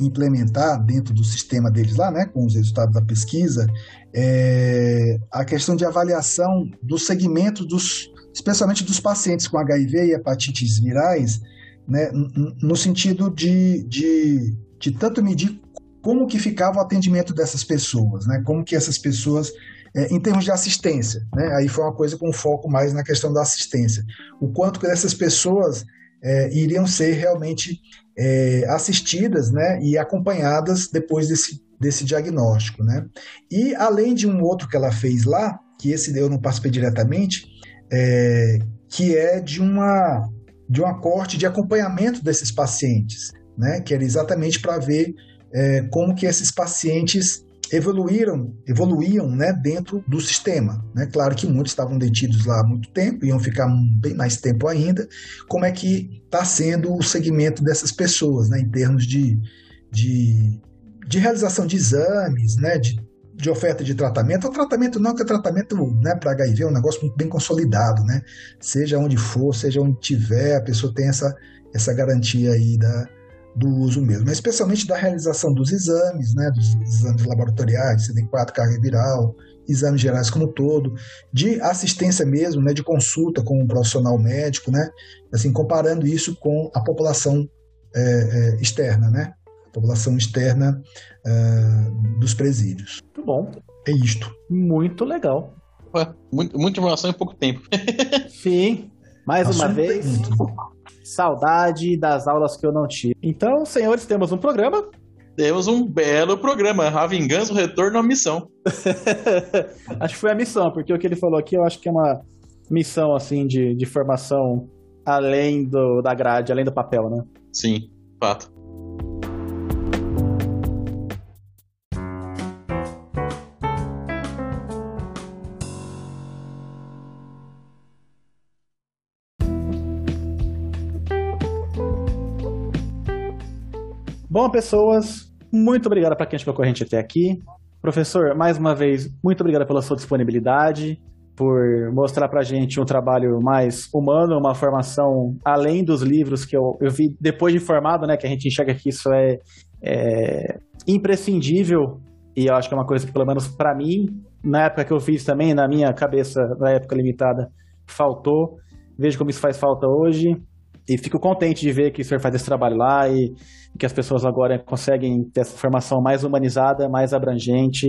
implementar dentro do sistema deles lá, né, com os resultados da pesquisa, é, a questão de avaliação dos segmentos dos, especialmente dos pacientes com HIV e hepatites virais, né, no sentido de, de, de tanto medir como que ficava o atendimento dessas pessoas, né, como que essas pessoas é, em termos de assistência, né, aí foi uma coisa com foco mais na questão da assistência, o quanto que essas pessoas é, iriam ser realmente é, assistidas né, e acompanhadas depois desse, desse diagnóstico. Né? E além de um outro que ela fez lá, que esse eu não participei diretamente, é, que é de uma de uma corte de acompanhamento desses pacientes, né? que era exatamente para ver é, como que esses pacientes evoluíram, evoluíam né, dentro do sistema. Né? Claro que muitos estavam detidos lá há muito tempo, iam ficar bem mais tempo ainda. Como é que está sendo o segmento dessas pessoas, né, em termos de, de, de realização de exames, né, de, de oferta de tratamento. O tratamento não, que o tratamento né, para HIV é um negócio muito bem consolidado, né? Seja onde for, seja onde tiver, a pessoa tem essa, essa garantia aí da, do uso mesmo, mas especialmente da realização dos exames, né, dos exames laboratoriais, CD4, carga viral, exames gerais como um todo, de assistência mesmo, né, de consulta com um profissional médico, né, assim, comparando isso com a população é, é, externa, né, a população externa é, dos presídios. Muito bom. É isto. Muito legal. Ué, muito, muita informação em pouco tempo. Sim. Mais Assunto uma vez. Saudade das aulas que eu não tive. Então, senhores, temos um programa. Temos um belo programa. A vingança, o retorno à missão. [LAUGHS] acho que foi a missão, porque o que ele falou aqui eu acho que é uma missão assim de, de formação além do, da grade, além do papel, né? Sim, fato. Bom, pessoas, muito obrigado para quem ficou com a gente até aqui. Professor, mais uma vez, muito obrigado pela sua disponibilidade, por mostrar para a gente um trabalho mais humano, uma formação além dos livros que eu, eu vi depois de formado, né, que a gente enxerga que isso é, é imprescindível e eu acho que é uma coisa que, pelo menos para mim, na época que eu fiz também, na minha cabeça, na época limitada, faltou. Vejo como isso faz falta hoje. E fico contente de ver que o senhor faz esse trabalho lá e que as pessoas agora conseguem ter essa formação mais humanizada, mais abrangente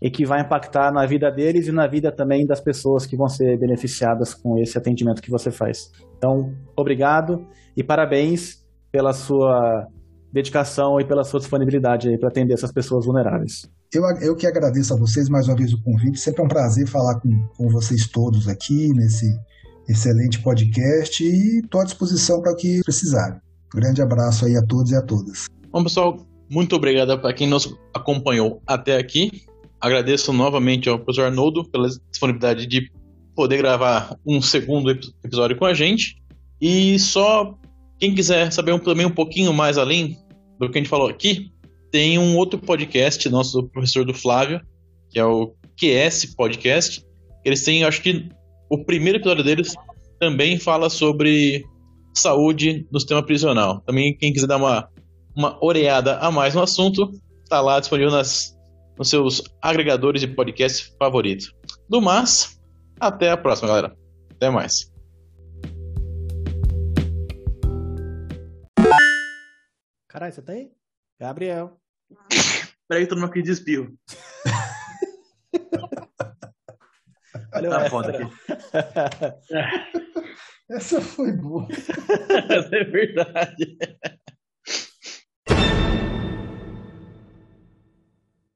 e que vai impactar na vida deles e na vida também das pessoas que vão ser beneficiadas com esse atendimento que você faz. Então, obrigado e parabéns pela sua dedicação e pela sua disponibilidade para atender essas pessoas vulneráveis. Eu, eu que agradeço a vocês mais uma vez o convite. Sempre é um prazer falar com, com vocês todos aqui nesse excelente podcast e estou à disposição para que precisarem. Grande abraço aí a todos e a todas. Bom, pessoal, muito obrigado para quem nos acompanhou até aqui. agradeço novamente ao professor Arnoldo pela disponibilidade de poder gravar um segundo episódio com a gente. E só quem quiser saber um, também um pouquinho mais além do que a gente falou aqui, tem um outro podcast nosso do professor do Flávio, que é o QS Podcast. Eles têm, acho que o primeiro episódio deles também fala sobre saúde no sistema prisional. Também quem quiser dar uma, uma oreada a mais no assunto, está lá disponível nas, nos seus agregadores de podcast favoritos. Do mais, até a próxima, galera. Até mais. Caralho, você tá aí? Gabriel. [LAUGHS] Peraí, tô numa crise de espirro. Olha Tá foda aqui. [LAUGHS] Essa foi boa. [LAUGHS] Essa é verdade.